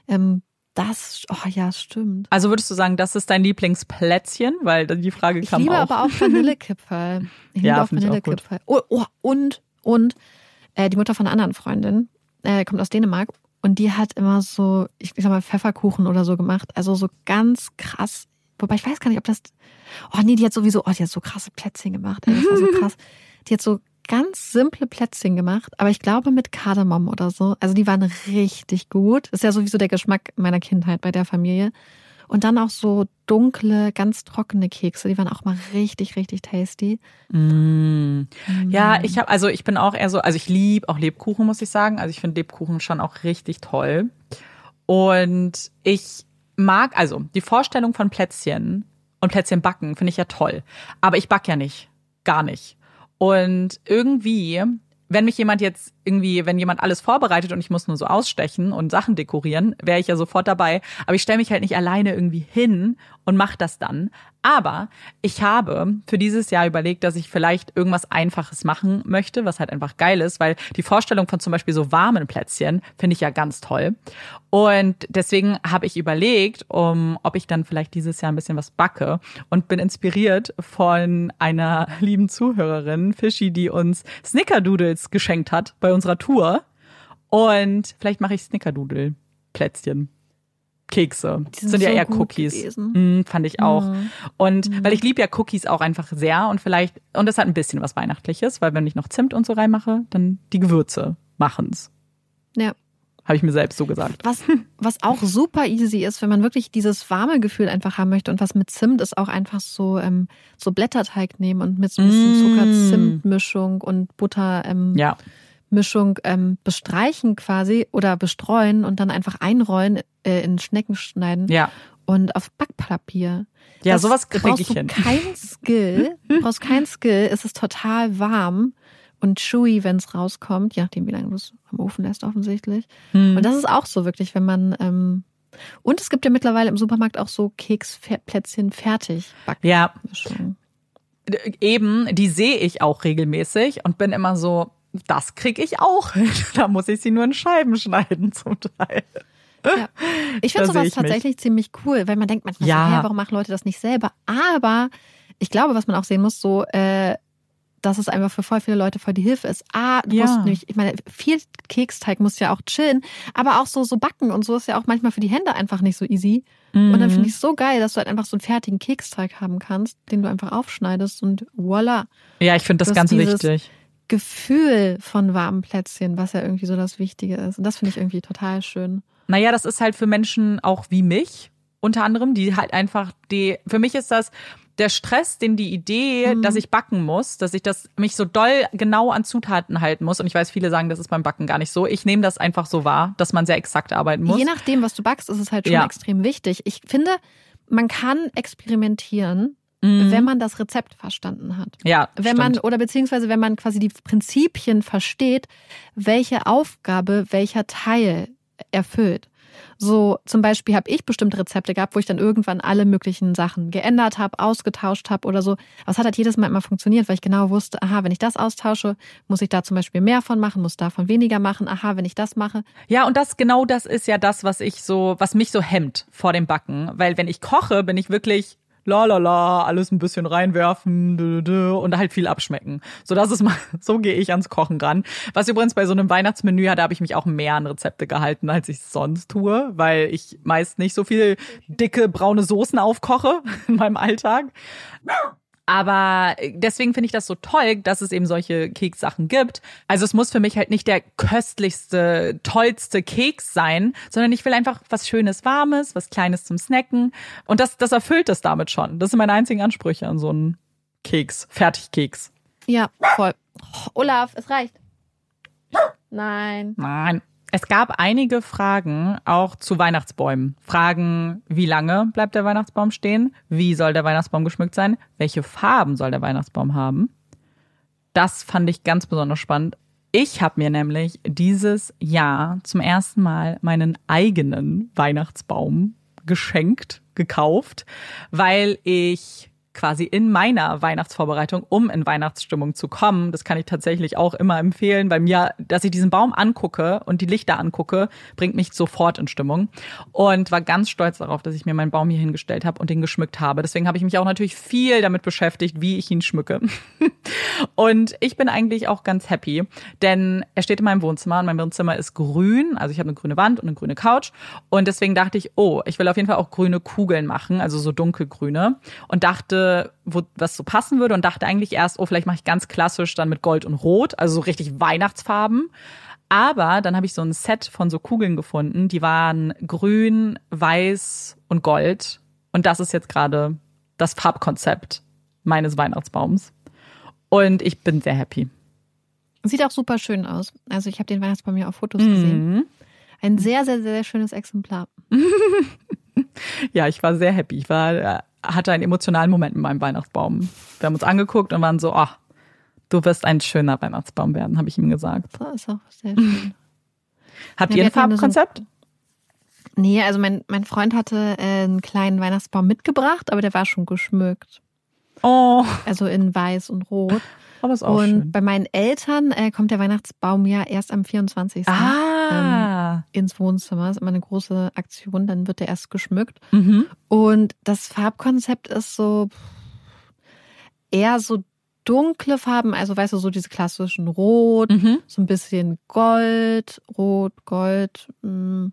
Ähm, das, oh ja, stimmt. also würdest du sagen, das ist dein Lieblingsplätzchen? Weil die Frage Ich kam liebe auch. aber auch [LAUGHS] Vanillekipferl. Ich Ja, liebe auch ich auch. Vanillekipferl. Oh, oh, und, und äh, die Mutter von einer anderen Freundin äh, kommt aus Dänemark und die hat immer so, ich sag mal, Pfefferkuchen oder so gemacht. Also so ganz krass. Wobei ich weiß gar nicht, ob das. Oh nee, die hat sowieso, oh, die hat so krasse Plätzchen gemacht. Ey, das war so [LAUGHS] krass. Die hat so ganz simple Plätzchen gemacht, aber ich glaube mit Kardamom oder so. Also die waren richtig gut. Ist ja sowieso der Geschmack meiner Kindheit bei der Familie. Und dann auch so dunkle, ganz trockene Kekse, die waren auch mal richtig, richtig tasty. Mm. Ja, ich habe, also ich bin auch eher so, also ich liebe auch Lebkuchen, muss ich sagen. Also ich finde Lebkuchen schon auch richtig toll. Und ich mag, also die Vorstellung von Plätzchen und Plätzchen backen finde ich ja toll. Aber ich back ja nicht. Gar nicht. Und irgendwie, wenn mich jemand jetzt irgendwie, wenn jemand alles vorbereitet und ich muss nur so ausstechen und Sachen dekorieren, wäre ich ja sofort dabei. Aber ich stelle mich halt nicht alleine irgendwie hin und mache das dann. Aber ich habe für dieses Jahr überlegt, dass ich vielleicht irgendwas Einfaches machen möchte, was halt einfach geil ist, weil die Vorstellung von zum Beispiel so warmen Plätzchen finde ich ja ganz toll. Und deswegen habe ich überlegt, um, ob ich dann vielleicht dieses Jahr ein bisschen was backe und bin inspiriert von einer lieben Zuhörerin, Fischi, die uns Snickerdoodles geschenkt hat bei unserer Tour. Und vielleicht mache ich Snickerdoodle-Plätzchen. Kekse. Die sind sind ja so eher Cookies. Mm, fand ich auch. Mhm. Und weil ich liebe ja Cookies auch einfach sehr und vielleicht, und das hat ein bisschen was Weihnachtliches, weil wenn ich noch Zimt und so reinmache, dann die Gewürze machen's. Ja. Habe ich mir selbst so gesagt. Was, [LAUGHS] was auch super easy ist, wenn man wirklich dieses warme Gefühl einfach haben möchte und was mit Zimt ist, auch einfach so, ähm, so Blätterteig nehmen und mit so ein bisschen Mm. Zucker-Zimt-Mischung und Butter ähm, Ja. Mischung ähm, bestreichen quasi oder bestreuen und dann einfach einrollen, äh, in Schnecken schneiden Ja. und auf Backpapier. Ja, Das sowas kriege brauchst ich du hin. Kein Skill, [LAUGHS] brauchst kein Skill, es ist total warm und chewy, wenn es rauskommt, je nachdem, wie lange du es am Ofen lässt, offensichtlich. Hm. Und das ist auch so wirklich, wenn man ähm, und es gibt ja mittlerweile im Supermarkt auch so Keksplätzchen fertig Ja, eben, die sehe ich auch regelmäßig und bin immer so, das kriege ich auch hin. [LAUGHS] Da muss ich sie nur in Scheiben schneiden zum Teil. Ja. Ich finde sowas ich mich. tatsächlich ziemlich cool, weil man denkt manchmal Ja. so, hä, warum machen Leute das nicht selber? Aber ich glaube, was man auch sehen muss, so, äh, dass es einfach für voll viele Leute voll die Hilfe ist. Ah, du Ja. musst nämlich, ich meine, viel Keksteig muss ja auch chillen, aber auch so, so backen und so ist ja auch manchmal für die Hände einfach nicht so easy. Und dann Mhm. finde ich es so geil, dass du halt einfach so einen fertigen Keksteig haben kannst, den du einfach aufschneidest und voila. Ja, ich finde das ganz dieses- wichtig. Gefühl von warmen Plätzchen, was ja irgendwie so das Wichtige ist. Und das finde ich irgendwie total schön. Naja, das ist halt für Menschen auch wie mich, unter anderem, die halt einfach die, für mich ist das der Stress, den die Idee, Mhm. dass ich backen muss, dass ich das mich so doll genau an Zutaten halten muss. Und ich weiß, viele sagen, das ist beim Backen gar nicht so. Ich nehme das einfach so wahr, dass man sehr exakt arbeiten muss. Je nachdem, was du backst, ist es halt schon Ja. extrem wichtig. Ich finde, man kann experimentieren, Mhm. wenn man das Rezept verstanden hat. ja, Wenn man, stimmt. oder beziehungsweise wenn man quasi die Prinzipien versteht, welche Aufgabe welcher Teil erfüllt. So zum Beispiel habe ich bestimmte Rezepte gehabt, wo ich dann irgendwann alle möglichen Sachen geändert habe, ausgetauscht habe oder so. Aber es hat halt jedes Mal immer funktioniert, weil ich genau wusste, aha, wenn ich das austausche, muss ich da zum Beispiel mehr von machen, muss davon weniger machen. Aha, wenn ich das mache, Ja, und das genau das ist ja das, was ich so, was mich so hemmt vor dem Backen, weil wenn ich koche, bin ich wirklich la la la, alles ein bisschen reinwerfen dü, dü, und halt viel abschmecken. So das ist mal, [LAUGHS] so gehe ich ans Kochen ran. Was übrigens bei so einem Weihnachtsmenü hat, da habe ich mich auch mehr an Rezepte gehalten, als ich sonst tue, weil ich meist nicht so viel dicke braune Soßen aufkoche [LAUGHS] in meinem Alltag. Aber deswegen finde ich das so toll, dass es eben solche Kekssachen gibt. Also es muss für mich halt nicht der köstlichste, tollste Keks sein, sondern ich will einfach was Schönes, Warmes, was Kleines zum Snacken. Und das, das erfüllt es damit schon. Das sind meine einzigen Ansprüche an so einen Keks, Fertigkeks. Ja, voll. Oh, Olaf, es reicht. Nein. Nein. Es gab einige Fragen auch zu Weihnachtsbäumen. Fragen, wie lange bleibt der Weihnachtsbaum stehen? Wie soll der Weihnachtsbaum geschmückt sein? Welche Farben soll der Weihnachtsbaum haben? Das fand ich ganz besonders spannend. Ich habe mir nämlich dieses Jahr zum ersten Mal meinen eigenen Weihnachtsbaum geschenkt, gekauft, weil ich quasi in meiner Weihnachtsvorbereitung, um in Weihnachtsstimmung zu kommen. Das kann ich tatsächlich auch immer empfehlen, weil mir, dass ich diesen Baum angucke und die Lichter angucke, bringt mich sofort in Stimmung. Und war ganz stolz darauf, dass ich mir meinen Baum hier hingestellt habe und den geschmückt habe. Deswegen habe ich mich auch natürlich viel damit beschäftigt, wie ich ihn schmücke. [LAUGHS] und ich bin eigentlich auch ganz happy, denn er steht in meinem Wohnzimmer und mein Wohnzimmer ist grün. Also ich habe eine grüne Wand und eine grüne Couch. Und deswegen dachte ich, oh, ich will auf jeden Fall auch grüne Kugeln machen, also so dunkelgrüne. Und dachte, wo was so passen würde und dachte eigentlich erst, oh, vielleicht mache ich ganz klassisch dann mit Gold und Rot, also so richtig Weihnachtsfarben. Aber dann habe ich so ein Set von so Kugeln gefunden, die waren grün, weiß und gold. Und das ist jetzt gerade das Farbkonzept meines Weihnachtsbaums. Und ich bin sehr happy. Sieht auch super schön aus. Also ich habe den Weihnachtsbaum ja auf Fotos mhm. gesehen. Ein sehr, sehr, sehr schönes Exemplar. [LAUGHS] [LAUGHS] ja, ich war sehr happy. Ich war äh, hatte einen emotionalen Moment mit meinem Weihnachtsbaum. Wir haben uns angeguckt und waren so, ach, du wirst ein schöner Weihnachtsbaum werden, habe ich ihm gesagt. Das ist auch sehr schön. [LAUGHS] Habt ja, ihr ein Farbkonzept? So nee, also mein, mein Freund hatte äh, einen kleinen Weihnachtsbaum mitgebracht, aber der war schon geschmückt. Oh. Also in weiß und rot. Aber ist auch und schön. bei meinen Eltern äh, kommt der Weihnachtsbaum ja erst am 24. Ah. Ähm, ins Wohnzimmer. Das ist immer eine große Aktion. Dann wird der erst geschmückt. Mhm. Und das Farbkonzept ist so eher so dunkle Farben, also weißt du, so diese klassischen Rot, mhm. so ein bisschen Gold, Rot, Gold. Mh. Mm.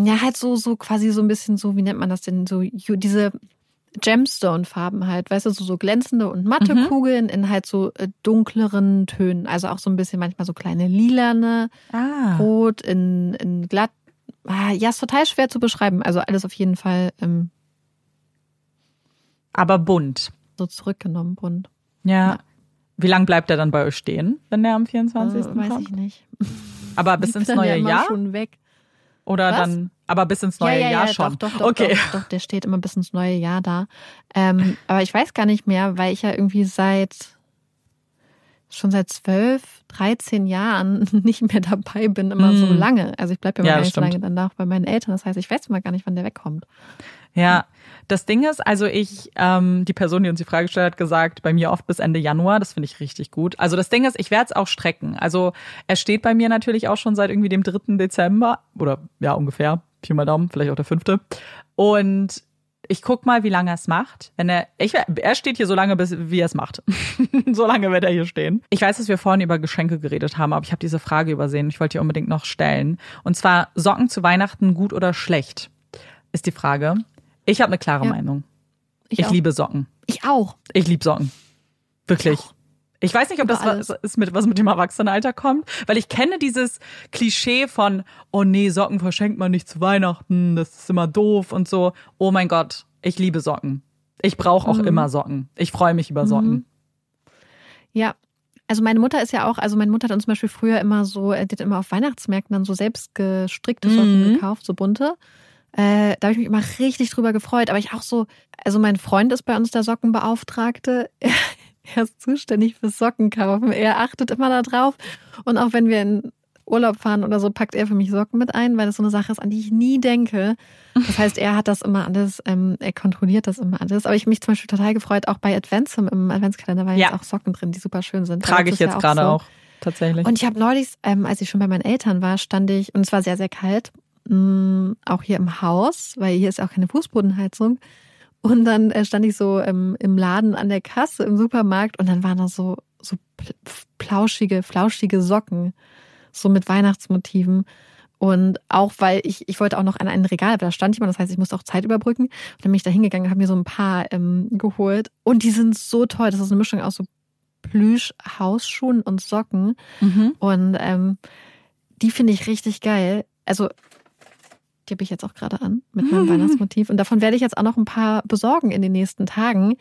Ja, halt so, so quasi so ein bisschen so, wie nennt man das denn? So diese Gemstone-Farben halt, weißt du, so, so glänzende und matte mhm. Kugeln in halt so äh, dunkleren Tönen. Also auch so ein bisschen manchmal so kleine lilane, ah. rot, in, in glatt. Ah, ja, ist total schwer zu beschreiben. Also alles auf jeden Fall. Ähm, Aber bunt. So zurückgenommen, bunt. Ja. ja. Wie lange bleibt er dann bei euch stehen, wenn der am 24. Äh, weiß kommt? ich nicht. Aber bis [LAUGHS] ins neue ja Jahr? schon weg. Oder Was? dann, aber bis ins neue ja, ja, Jahr ja, schon. Doch, doch, doch, okay. Doch, doch, der steht immer bis ins neue Jahr da. Ähm, aber ich weiß gar nicht mehr, weil ich ja irgendwie seit schon seit zwölf, dreizehn Jahren [LAUGHS] nicht mehr dabei bin, immer mm. so hm. lange. Also ich bleibe ja, gar nicht so lange danach bei meinen Eltern. Das heißt, ich weiß immer gar nicht, wann der wegkommt. Ja, das Ding ist, also ich, ähm, die Person, die uns die Frage gestellt hat, gesagt, bei mir oft bis Ende Januar. Das finde ich richtig gut. Also das Ding ist, ich werde es auch strecken. Also er steht bei mir natürlich auch schon seit irgendwie dem 3. Dezember oder ja ungefähr, Pi mal Daumen, vielleicht auch der fünfte. Und ich guck mal, wie lange er es macht. Wenn er, ich, er steht hier so lange, bis, wie er es macht. [LAUGHS] so lange wird er hier stehen. Ich weiß, dass wir vorhin über Geschenke geredet haben, aber ich habe diese Frage übersehen. Ich wollte die unbedingt noch stellen. Und zwar Socken zu Weihnachten gut oder schlecht? Ist die Frage. Ich habe eine klare ja. Meinung. Ich, ich liebe Socken. Ich auch. Ich liebe Socken. Wirklich. Ich, ich weiß nicht, ob das was ist mit was mit dem Erwachsenenalter kommt, weil ich kenne dieses Klischee von oh nee, Socken verschenkt man nicht zu Weihnachten, das ist immer doof und so. Oh mein Gott, ich liebe Socken. Ich brauche auch mhm. immer Socken. Ich freue mich über Socken. Mhm. Ja, also meine Mutter ist ja auch, also meine Mutter hat uns zum Beispiel früher immer so, die hat immer auf Weihnachtsmärkten dann so selbst gestrickte Socken mhm. gekauft, so bunte. Äh, da habe ich mich immer richtig drüber gefreut. Aber ich auch so, also mein Freund ist bei uns der Sockenbeauftragte. [LAUGHS] Er, ist zuständig fürs Sockenkaufen. Er achtet immer da drauf. Und auch wenn wir in Urlaub fahren oder so, packt er für mich Socken mit ein, weil das so eine Sache ist, an die ich nie denke. Das heißt, er hat das immer alles, ähm, er kontrolliert das immer alles. Aber ich mich zum Beispiel total gefreut, auch bei Adventsum im Adventskalender waren ja. jetzt auch Socken drin, die super schön sind. Trage ich jetzt ja gerade auch, so. auch, tatsächlich. Und ich habe neulich, ähm, als ich schon bei meinen Eltern war, stand ich, und es war sehr, sehr kalt, mh, mm, auch hier im Haus, weil hier ist auch keine Fußbodenheizung. Und dann äh, stand ich so ähm, im Laden an der Kasse im Supermarkt und dann waren da so, so plauschige, flauschige Socken, so mit Weihnachtsmotiven. Und auch weil ich, ich wollte auch noch an ein Regal, aber da stand jemand, das heißt, ich musste auch Zeit überbrücken. Und dann bin ich da hingegangen und habe mir so ein paar ähm, geholt. Und die sind so toll. Das ist eine Mischung aus so Plüsch-Hausschuhen und Socken. Mhm. Und ähm, die finde ich richtig geil. Also die habe ich jetzt auch gerade an mit meinem [LAUGHS] Weihnachtsmotiv. Und davon werde ich jetzt auch noch ein paar besorgen in den nächsten Tagen,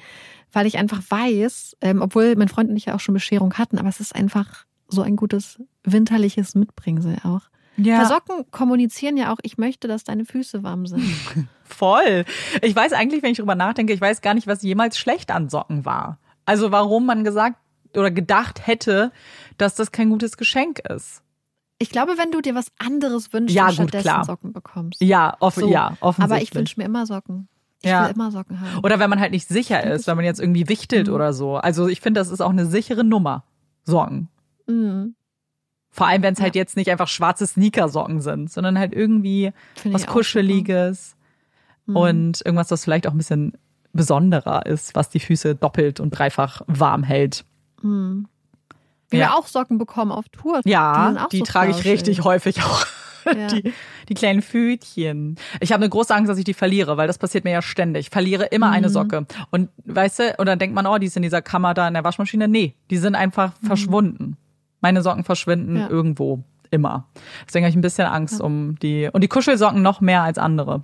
weil ich einfach weiß, ähm, obwohl mein Freund und ich ja auch schon Bescherung hatten, aber es ist einfach so ein gutes winterliches Mitbringsel auch. Ja. Weil Socken kommunizieren ja auch, ich möchte, dass deine Füße warm sind. [LAUGHS] Voll. Ich weiß eigentlich, wenn ich drüber nachdenke, ich weiß gar nicht, was jemals schlecht an Socken war. Also warum man gesagt oder gedacht hätte, dass das kein gutes Geschenk ist. Ich glaube, wenn du dir was anderes wünschst ja, gut, stattdessen klar. Socken bekommst. Ja, off so. ja, offensichtlich. Aber ich wünsche mir immer Socken. Ich Ja. will immer Socken haben. Oder wenn man halt nicht sicher ist, wenn man jetzt irgendwie wichtelt Mhm. oder so. Also ich finde, das ist auch eine sichere Nummer. Socken. Mhm. Vor allem, wenn es Ja. halt jetzt nicht einfach schwarze Sneakersocken sind, sondern halt irgendwie Finde was Kuscheliges Mhm. und irgendwas, das vielleicht auch ein bisschen besonderer ist, was die Füße doppelt und dreifach warm hält. Mhm. Wir Ja. haben auch Socken bekommen auf Tour. die, Ja, auch die, so trage ich richtig häufig auch. Ja. [LAUGHS] Die, die kleinen Pfötchen. Ich habe eine große Angst, dass ich die verliere, weil das passiert mir ja ständig. Ich verliere immer eine Mhm. Socke. Und weißt du, und dann denkt man, oh, die ist in dieser Kammer da in der Waschmaschine. Nee, die sind einfach verschwunden. Meine Socken verschwinden Mhm. Ja. irgendwo. Immer. Deswegen habe ich ein bisschen Angst um die. Und die Kuschelsocken noch mehr als andere.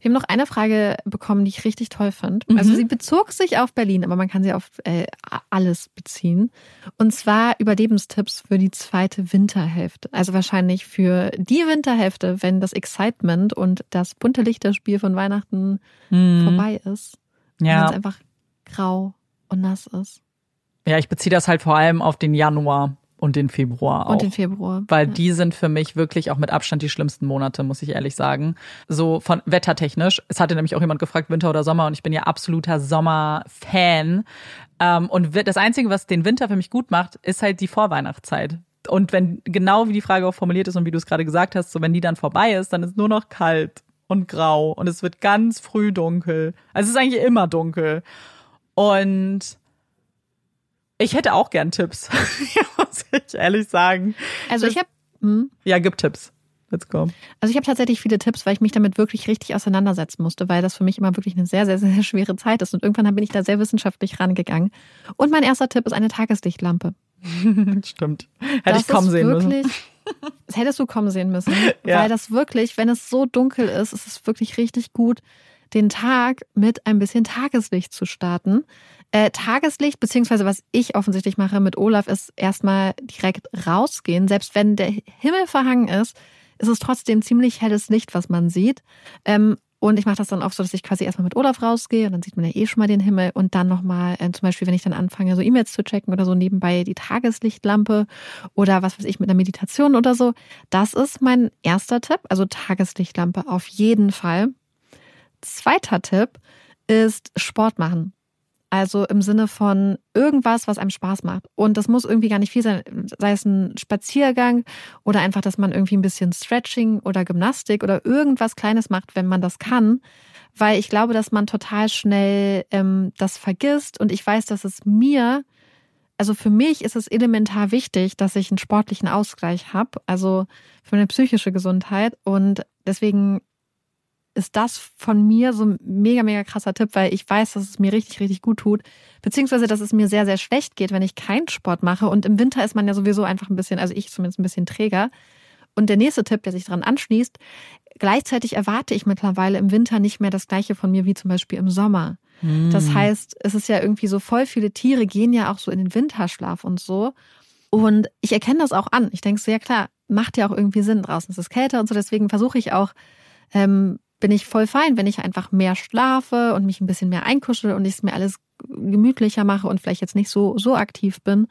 Wir haben noch eine Frage bekommen, die ich richtig toll fand. Mhm. Also sie bezog sich auf Berlin, aber man kann sie auf äh, alles beziehen. Und zwar Überlebenstipps für die zweite Winterhälfte. Also wahrscheinlich für die Winterhälfte, wenn das Excitement und das bunte Lichterspiel von Weihnachten vorbei ist. Wenn es Mhm. Ja. einfach grau und nass ist. ja, ich beziehe das halt vor allem auf den Januar und den Februar auch. Und den Februar. Weil Ja. die sind für mich wirklich auch mit Abstand die schlimmsten Monate, muss ich ehrlich sagen. So von wettertechnisch. Es hatte nämlich auch jemand gefragt, Winter oder Sommer, und ich bin ja absoluter Sommer-Fan. Ähm, und das Einzige, was den Winter für mich gut macht, ist halt die Vorweihnachtszeit. Und wenn genau wie die Frage auch formuliert ist und wie du es gerade gesagt hast, so wenn die dann vorbei ist, dann ist nur noch kalt und grau und es wird ganz früh dunkel. Also es ist eigentlich immer dunkel. Und ich hätte auch gern Tipps, [LAUGHS] ich ehrlich sagen. Also ich habe hm? Ja, gib Tipps. Let's go. Also ich habe tatsächlich viele Tipps, weil ich mich damit wirklich richtig auseinandersetzen musste, weil das für mich immer wirklich eine sehr, sehr, sehr schwere Zeit ist. Und irgendwann bin ich da sehr wissenschaftlich rangegangen. Und mein erster Tipp ist eine Tageslichtlampe. [LAUGHS] Stimmt. Hätte das ich kommen sehen wirklich, müssen. Das hättest du kommen sehen müssen. [LAUGHS] Ja. Weil das wirklich, wenn es so dunkel ist, ist es wirklich richtig gut, den Tag mit ein bisschen Tageslicht zu starten. Äh, Tageslicht, beziehungsweise was ich offensichtlich mache mit Olaf, ist erstmal direkt rausgehen. Selbst wenn der Himmel verhangen ist, ist es trotzdem ziemlich helles Licht, was man sieht. Ähm, und ich mache das dann oft so, dass ich quasi erstmal mit Olaf rausgehe und dann sieht man ja eh schon mal den Himmel und dann nochmal, äh, zum Beispiel, wenn ich dann anfange, so E-Mails zu checken oder so nebenbei die Tageslichtlampe oder was weiß ich mit einer Meditation oder so. Das ist mein erster Tipp, also Tageslichtlampe auf jeden Fall. Zweiter Tipp ist Sport machen. Also im Sinne von irgendwas, was einem Spaß macht. Und das muss irgendwie gar nicht viel sein, sei es ein Spaziergang oder einfach, dass man irgendwie ein bisschen Stretching oder Gymnastik oder irgendwas Kleines macht, wenn man das kann. Weil ich glaube, dass man total schnell ähm, das vergisst. Und ich weiß, dass es mir, also für mich ist es elementar wichtig, dass ich einen sportlichen Ausgleich habe, also für meine psychische Gesundheit. Und deswegen ist das von mir so ein mega, mega krasser Tipp, weil ich weiß, dass es mir richtig, richtig gut tut. Beziehungsweise, dass es mir sehr, sehr schlecht geht, wenn ich keinen Sport mache. Und im Winter ist man ja sowieso einfach ein bisschen, also ich zumindest ein bisschen träger. Und der nächste Tipp, der sich daran anschließt, gleichzeitig erwarte ich mittlerweile im Winter nicht mehr das Gleiche von mir wie zum Beispiel im Sommer. Das heißt, es ist ja irgendwie so voll viele Tiere gehen ja auch so in den Winterschlaf und so. Und ich erkenne das auch an. Ich denke so, ja klar, macht ja auch irgendwie Sinn. Draußen ist es kälter und so. Deswegen versuche ich auch, ähm, bin ich voll fein, wenn ich einfach mehr schlafe und mich ein bisschen mehr einkuschel und ich es mir alles gemütlicher mache und vielleicht jetzt nicht so, so aktiv bin.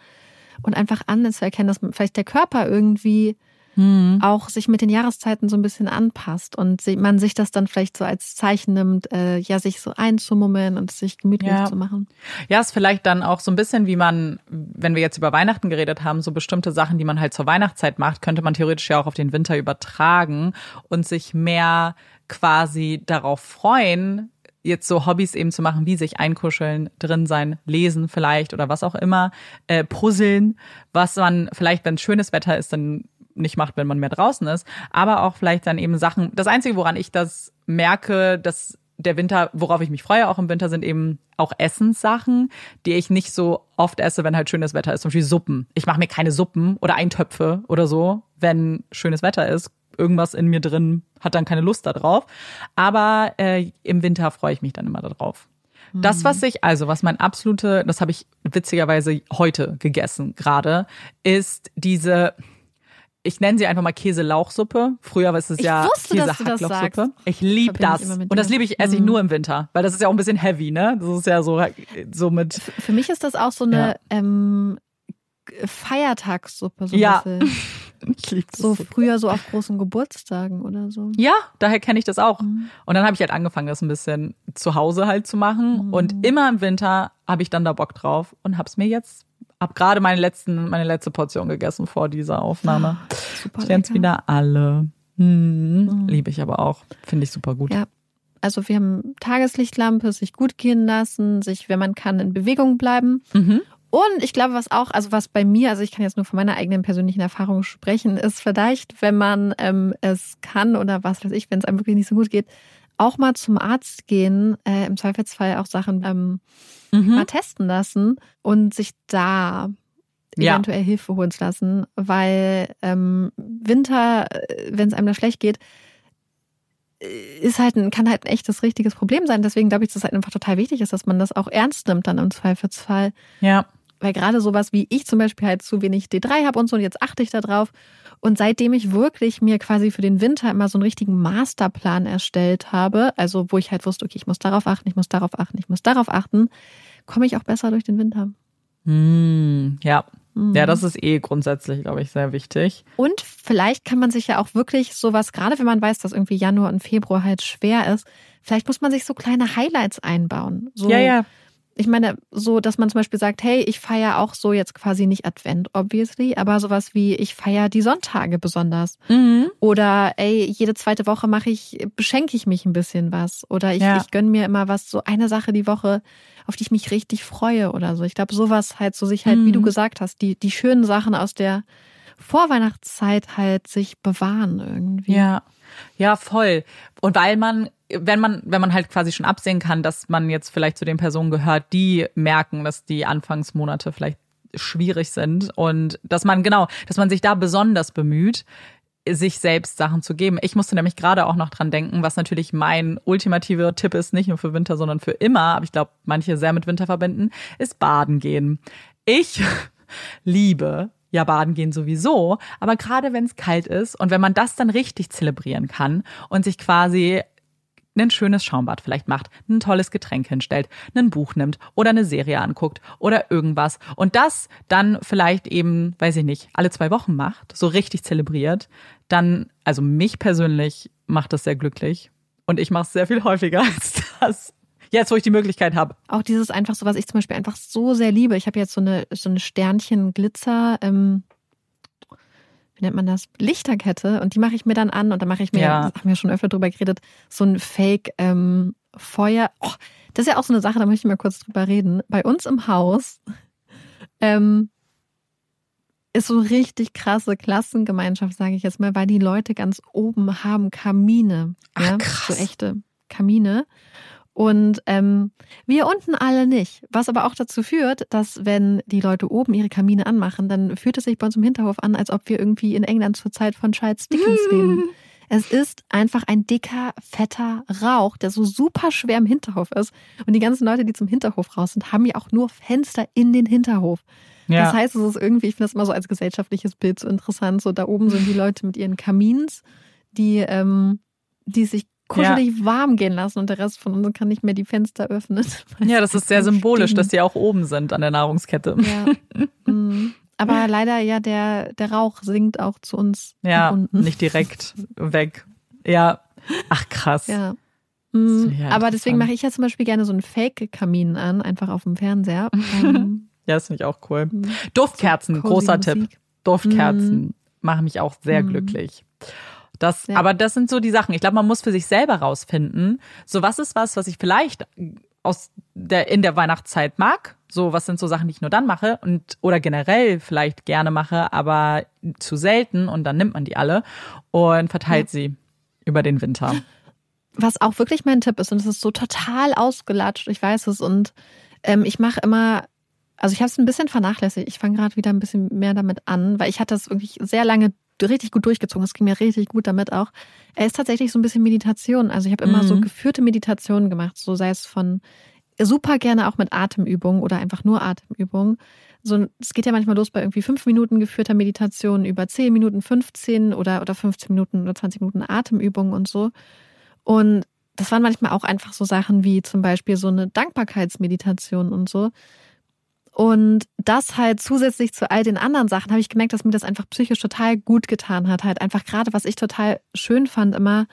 Und einfach an zu erkennen, dass vielleicht der Körper irgendwie Hm. auch sich mit den Jahreszeiten so ein bisschen anpasst und man sich das dann vielleicht so als Zeichen nimmt, äh, ja, sich so einzumummeln und sich gemütlich Ja. zu machen. Ja, ist vielleicht dann auch so ein bisschen wie man, wenn wir jetzt über Weihnachten geredet haben, so bestimmte Sachen, die man halt zur Weihnachtszeit macht, könnte man theoretisch ja auch auf den Winter übertragen und sich mehr quasi darauf freuen, jetzt so Hobbys eben zu machen, wie sich einkuscheln, drin sein, lesen vielleicht oder was auch immer, äh, puzzeln, was man vielleicht, wenn schönes Wetter ist, dann nicht macht, wenn man mehr draußen ist, aber auch vielleicht dann eben Sachen. Das Einzige, woran ich das merke, dass der Winter, worauf ich mich freue auch im Winter, sind eben auch Essenssachen, die ich nicht so oft esse, wenn halt schönes Wetter ist, zum Beispiel Suppen. Ich mache mir keine Suppen oder Eintöpfe oder so, wenn schönes Wetter ist. Irgendwas in mir drin hat dann keine Lust darauf. Aber äh, im Winter freue ich mich dann immer darauf. Das, was ich, also was mein absolute, das habe ich witzigerweise heute gegessen gerade, ist diese, ich nenne sie einfach mal Käse-Lauchsuppe. Früher war es Ich ja sagst. Ich liebe das. Und das liebe ich, esse ich Mhm. nur im Winter, weil das ist ja auch ein bisschen heavy, ne? Das ist ja so, so mit. Für mich ist das auch so eine ähm, Feiertagssuppe. So, ein Ja. bisschen. [LAUGHS] Ich liebe das so früher so auf großen Geburtstagen oder so. Ja, daher kenne ich das auch. Mhm. Und dann habe ich halt angefangen, das ein bisschen zu Hause halt zu machen. Und immer im Winter habe ich dann da Bock drauf und habe es mir jetzt, hab gerade meine letzten, meine letzte Portion gegessen vor dieser Aufnahme. Super Ich jetzt wieder alle. Hm, Liebe ich aber auch. Finde ich super gut. Ja. Also wir haben Tageslichtlampe, sich gut gehen lassen, sich, wenn man kann, in Bewegung bleiben. Mhm. Und ich glaube, was auch, also was bei mir, also ich kann jetzt nur von meiner eigenen persönlichen Erfahrung sprechen, ist vielleicht, wenn man ähm, es kann oder was weiß ich, wenn es einem wirklich nicht so gut geht, auch mal zum Arzt gehen, äh, im Zweifelsfall auch Sachen ähm, Mhm. mal testen lassen und sich da Ja. eventuell Hilfe holen zu lassen, weil ähm, Winter, wenn es einem da schlecht geht, äh, ist halt ein, kann halt ein echtes richtiges Problem sein. Deswegen glaube ich, dass es halt einfach total wichtig ist, dass man das auch ernst nimmt dann im Zweifelsfall. Ja. Weil gerade sowas wie ich zum Beispiel halt zu wenig D3 habe und so, und jetzt achte ich da drauf. Und seitdem ich wirklich mir quasi für den Winter immer so einen richtigen Masterplan erstellt habe, also wo ich halt wusste, okay, ich muss darauf achten, ich muss darauf achten, ich muss darauf achten, komme ich auch besser durch den Winter. Hm, ja. Mhm. Ja, das ist eh grundsätzlich, glaube ich, sehr wichtig. Und vielleicht kann man sich ja auch wirklich sowas, gerade wenn man weiß, dass irgendwie Januar und Februar halt schwer ist, vielleicht muss man sich so kleine Highlights einbauen. So, Ja, ja. Ich meine, so, dass man zum Beispiel sagt, hey, ich feiere auch so jetzt quasi nicht Advent, obviously, aber sowas wie, ich feiere die Sonntage besonders. Mhm. Oder ey, jede zweite Woche mache ich, beschenke ich mich ein bisschen was. Oder ich, Ja. ich gönne mir immer was, so eine Sache die Woche, auf die ich mich richtig freue oder so. Ich glaube, sowas halt so sich halt, wie Mhm. du gesagt hast, die, die schönen Sachen aus der Vorweihnachtszeit halt sich bewahren irgendwie. Ja, ja, voll. Und weil man, wenn man, wenn man halt quasi schon absehen kann, dass man jetzt vielleicht zu den Personen gehört, die merken, dass die Anfangsmonate vielleicht schwierig sind und dass man genau, dass man sich da besonders bemüht, sich selbst Sachen zu geben. Ich musste nämlich gerade auch noch dran denken, was natürlich mein ultimativer Tipp ist, nicht nur für Winter, sondern für immer, aber ich glaube, manche sehr mit Winter verbinden, ist baden gehen. Ich [LAUGHS] liebe ja baden gehen sowieso, aber gerade wenn es kalt ist und wenn man das dann richtig zelebrieren kann und sich quasi ein schönes Schaumbad vielleicht macht, ein tolles Getränk hinstellt, ein Buch nimmt oder eine Serie anguckt oder irgendwas und das dann vielleicht eben, weiß ich nicht, alle zwei Wochen macht, so richtig zelebriert, dann, also mich persönlich macht das sehr glücklich und ich mache es sehr viel häufiger [LAUGHS] als das. Jetzt, wo ich die Möglichkeit habe. Auch dieses einfach so, was ich zum Beispiel einfach so sehr liebe. Ich habe jetzt so eine, so eine Sternchen-Glitzer, ähm, wie nennt man das? Lichterkette und die mache ich mir dann an und dann mache ich mir, Ja. da haben wir schon öfter drüber geredet, so ein Fake ähm, Feuer. Oh, das ist ja auch so eine Sache, da möchte ich mal kurz drüber reden. Bei uns im Haus ähm, ist so richtig krasse Klassengemeinschaft, sage ich jetzt mal, weil die Leute ganz oben haben Kamine. Ach, ja? krass. So echte Kamine. Und ähm, wir unten alle nicht. Was aber auch dazu führt, dass wenn die Leute oben ihre Kamine anmachen, dann fühlt es sich bei uns im Hinterhof an, als ob wir irgendwie in England zur Zeit von Charles Dickens leben. Es ist einfach ein dicker, fetter Rauch, der so super schwer im Hinterhof ist. Und die ganzen Leute, die zum Hinterhof raus sind, haben ja auch nur Fenster in den Hinterhof. Ja. Das heißt, es ist irgendwie, ich finde das immer so als gesellschaftliches Bild so interessant. So da oben sind die Leute mit ihren Kamins, die, ähm, die sich kuschelig warm gehen lassen und der Rest von uns kann nicht mehr die Fenster öffnen. [LAUGHS] ja, das ist sehr symbolisch, dass die auch oben sind an der Nahrungskette. Ja. [LAUGHS] Mhm. Aber leider, ja, der, der Rauch sinkt auch zu uns Ja, nicht direkt weg. Ja. Ach krass. Ja. Mhm. Ja, Aber deswegen mache ich ja zum Beispiel gerne so einen Fake-Kamin an, einfach auf dem Fernseher. [LAUGHS] Ähm, Ja, das finde ich auch cool. Duftkerzen, So großer Tipp. Musik. Duftkerzen machen mich auch sehr Mhm. glücklich. Das, Ja. aber das sind so die Sachen. Ich glaube, man muss für sich selber rausfinden, so was ist was, was ich vielleicht aus der, in der Weihnachtszeit mag. So, was sind so Sachen, die ich nur dann mache und, oder generell vielleicht gerne mache, aber zu selten und dann nimmt man die alle und verteilt sie über den Winter. was auch wirklich mein Tipp ist, und es ist so total ausgelatscht, ich weiß es, und ähm, ich mache immer, also ich habe es ein bisschen vernachlässigt, ich fange gerade wieder ein bisschen mehr damit an, weil ich hatte es wirklich sehr lange richtig gut durchgezogen, es ging mir richtig gut damit auch. Er ist tatsächlich so ein bisschen Meditation, also ich habe immer Mhm. so geführte Meditationen gemacht, so sei es von super gerne auch mit Atemübungen oder einfach nur Atemübungen. So, es geht ja manchmal los bei irgendwie fünf Minuten geführter Meditation über zehn Minuten, 15 oder, oder 15 Minuten oder 20 Minuten Atemübungen und so. Und das waren manchmal auch einfach so Sachen wie zum Beispiel so eine Dankbarkeitsmeditation und so. Und das halt zusätzlich zu all den anderen Sachen habe ich gemerkt, dass mir das einfach psychisch total gut getan hat. Halt einfach gerade, was ich total schön fand, immer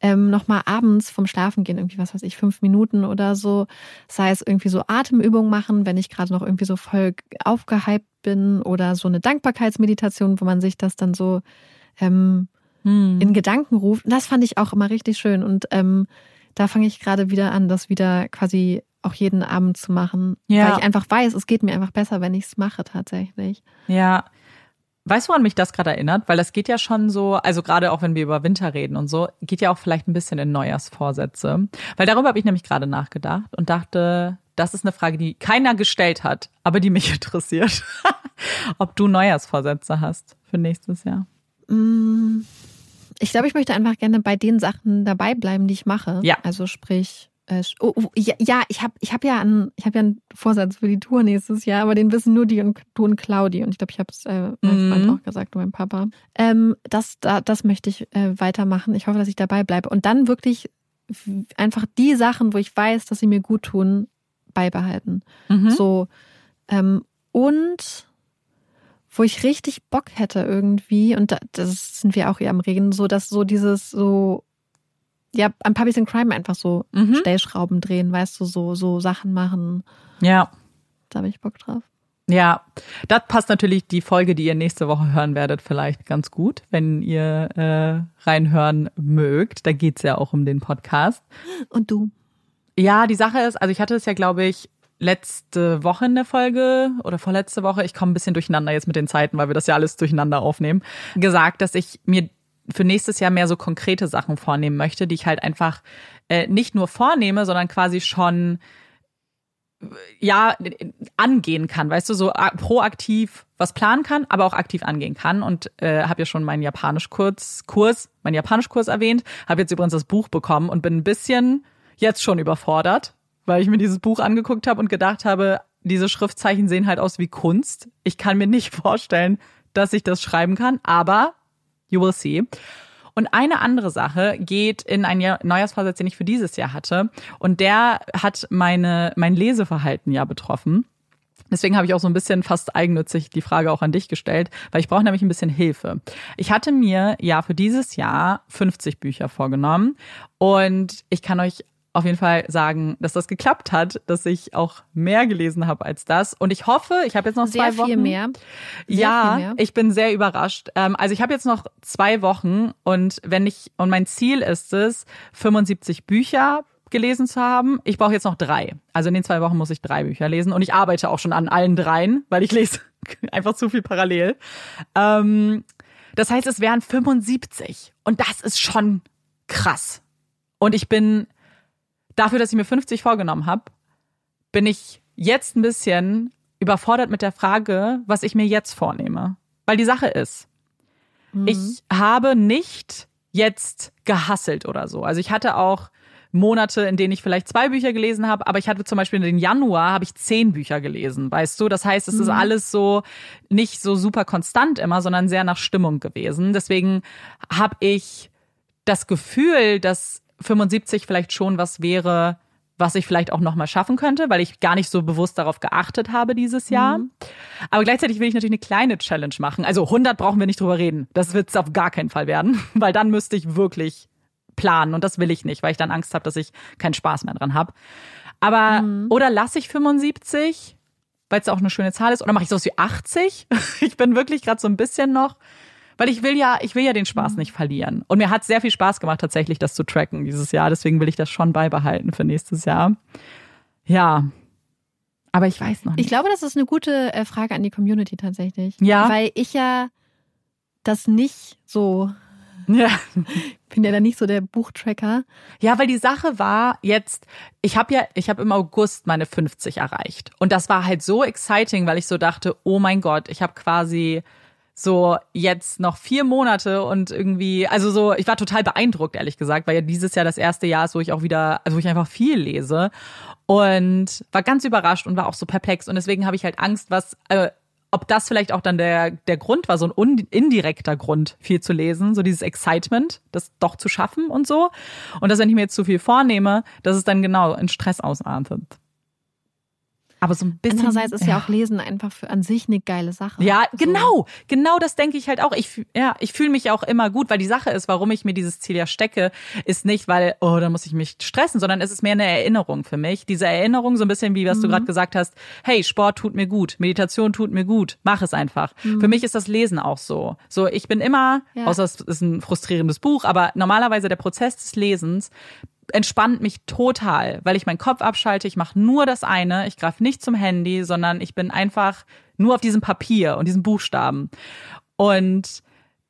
ähm, nochmal abends vom Schlafen gehen, irgendwie, was weiß ich, fünf Minuten oder so. Sei es irgendwie so Atemübungen machen, wenn ich gerade noch irgendwie so voll aufgehypt bin oder so eine Dankbarkeitsmeditation, wo man sich das dann so ähm, hm. in Gedanken ruft. Das fand ich auch immer richtig schön. Und ähm, da fange ich gerade wieder an, das wieder quasi auch jeden Abend zu machen. Ja. Weil ich einfach weiß, es geht mir einfach besser, wenn ich es mache tatsächlich. Ja, Weißt du, woran mich das gerade erinnert? Weil das geht ja schon so, also gerade auch wenn wir über Winter reden und so, geht ja auch vielleicht ein bisschen in Neujahrsvorsätze. Weil darüber habe ich nämlich gerade nachgedacht und dachte, das ist eine Frage, die keiner gestellt hat, aber die mich [LAUGHS] interessiert. [LAUGHS] Ob du Neujahrsvorsätze hast für nächstes Jahr. Mm, ich glaube, ich möchte einfach gerne bei den Sachen dabei bleiben, die ich mache. Ja. Also sprich, oh, oh, ja, ja, ich habe ich hab ja, einen, ich hab ja einen Vorsatz für die Tour nächstes Jahr, aber den wissen nur die und du und Claudi. Und ich glaube, ich habe es äh, meinem Freund mhm. auch gesagt, und meinem Papa. Ähm, das, da, das möchte ich äh, weitermachen. Ich hoffe, dass ich dabei bleibe. Und dann wirklich einfach die Sachen, wo ich weiß, dass sie mir gut tun, beibehalten. Mhm. So. Ähm, und wo ich richtig Bock hätte irgendwie, und da, das sind wir auch eher am Regen, so dass so dieses so ja, an Puppies in Crime einfach so mhm. Stellschrauben drehen, weißt du, so, so Sachen machen. Ja. Da habe ich Bock drauf. Ja, das passt natürlich die Folge, die ihr nächste Woche hören werdet, vielleicht ganz gut, wenn ihr äh, reinhören mögt. Da geht's ja auch um den Podcast. Und du? Ja, die Sache ist, also ich hatte es ja, glaube ich, letzte Woche in der Folge oder vorletzte Woche, ich komme ein bisschen durcheinander jetzt mit den Zeiten, weil wir das ja alles durcheinander aufnehmen, gesagt, dass ich mir für nächstes Jahr mehr so konkrete Sachen vornehmen möchte, die ich halt einfach äh, nicht nur vornehme, sondern quasi schon ja angehen kann, weißt du, so proaktiv was planen kann, aber auch aktiv angehen kann und äh, habe ja schon meinen Japanischkurs Kurs, meinen Japanischkurs erwähnt, habe jetzt übrigens das Buch bekommen und bin ein bisschen jetzt schon überfordert, weil ich mir dieses Buch angeguckt habe und gedacht habe, diese Schriftzeichen sehen halt aus wie Kunst. Ich kann mir nicht [LAUGHS] vorstellen, dass ich das schreiben kann, aber You will see. Und eine andere Sache geht in einen Neujahrsvorsatz, den ich für dieses Jahr hatte. Und der hat meine, mein Leseverhalten ja betroffen. Deswegen habe ich auch so ein bisschen fast eigennützig die Frage auch an dich gestellt, weil ich brauche nämlich ein bisschen Hilfe. Ich hatte mir ja für dieses Jahr 50 Bücher vorgenommen und ich kann euch auf jeden Fall sagen, dass das geklappt hat, dass ich auch mehr gelesen habe als das. Und ich hoffe, ich habe jetzt noch sehr zwei Wochen. Viel mehr. Sehr ja, viel mehr. ich bin sehr überrascht. Ähm, also ich habe jetzt noch zwei Wochen und wenn ich und mein Ziel ist es, 75 Bücher gelesen zu haben. Ich brauche jetzt noch drei. Also in den zwei Wochen muss ich drei Bücher lesen und ich arbeite auch schon an allen dreien, weil ich lese [LAUGHS] einfach zu viel parallel. Ähm, das heißt, es wären 75 und das ist schon krass. Und ich bin dafür, dass ich mir 50 vorgenommen habe, bin ich jetzt ein bisschen überfordert mit der Frage, was ich mir jetzt vornehme. Weil die Sache ist, mhm. ich habe nicht jetzt gehasselt oder so. Also ich hatte auch Monate, in denen ich vielleicht zwei Bücher gelesen habe, aber ich hatte zum Beispiel in den Januar habe ich zehn Bücher gelesen, weißt du? Das heißt, es mhm. ist alles so nicht so super konstant immer, sondern sehr nach Stimmung gewesen. Deswegen habe ich das Gefühl, dass 75 vielleicht schon was wäre, was ich vielleicht auch nochmal schaffen könnte, weil ich gar nicht so bewusst darauf geachtet habe dieses Jahr. Mhm. Aber gleichzeitig will ich natürlich eine kleine Challenge machen. Also 100 brauchen wir nicht drüber reden. Das wird es auf gar keinen Fall werden, [LAUGHS] weil dann müsste ich wirklich planen und das will ich nicht, weil ich dann Angst habe, dass ich keinen Spaß mehr dran habe. Aber mhm. oder lasse ich 75, weil es auch eine schöne Zahl ist, oder mache ich sowas wie 80? [LAUGHS] ich bin wirklich gerade so ein bisschen noch weil ich will ja, ich will ja den Spaß mhm. nicht verlieren. Und mir hat sehr viel Spaß gemacht, tatsächlich das zu tracken dieses Jahr. Deswegen will ich das schon beibehalten für nächstes Jahr. Ja. Aber ich weiß noch nicht. Ich glaube, das ist eine gute äh, Frage an die Community tatsächlich. Ja. Weil ich ja das nicht so [LAUGHS] ja. [LAUGHS] Bin ja dann nicht so der Buchtracker. Ja, weil die Sache war jetzt, ich habe ja, ich habe im August meine 50 erreicht. Und das war halt so exciting, weil ich so dachte, oh mein Gott, ich habe quasi so jetzt noch vier Monate und irgendwie, also so, ich war total beeindruckt, ehrlich gesagt, weil ja dieses Jahr das erste Jahr ist, wo ich auch wieder, also wo ich einfach viel lese und war ganz überrascht und war auch so perplex und deswegen habe ich halt Angst, was, äh, ob das vielleicht auch dann der, der Grund war, so ein indirekter Grund, viel zu lesen, so dieses Excitement, das doch zu schaffen und so. Und dass wenn ich mir jetzt zu viel vornehme, dass es dann genau in Stress ausartet. Aber so ein bisschen. Andererseits ist ja, ja auch Lesen einfach für an sich eine geile Sache. Ja, genau. So. Genau das denke ich halt auch. Ich, ja, ich fühle mich auch immer gut, weil die Sache ist, warum ich mir dieses Ziel ja stecke, ist nicht, weil, oh, da muss ich mich stressen, sondern es ist mehr eine Erinnerung für mich. Diese Erinnerung, so ein bisschen wie was mhm. du gerade gesagt hast, hey, Sport tut mir gut, Meditation tut mir gut, mach es einfach. Mhm. Für mich ist das Lesen auch so. So, ich bin immer, ja. außer es ist ein frustrierendes Buch, aber normalerweise der Prozess des Lesens entspannt mich total, weil ich meinen Kopf abschalte. Ich mache nur das eine. Ich greife nicht zum Handy, sondern ich bin einfach nur auf diesem Papier und diesen Buchstaben. Und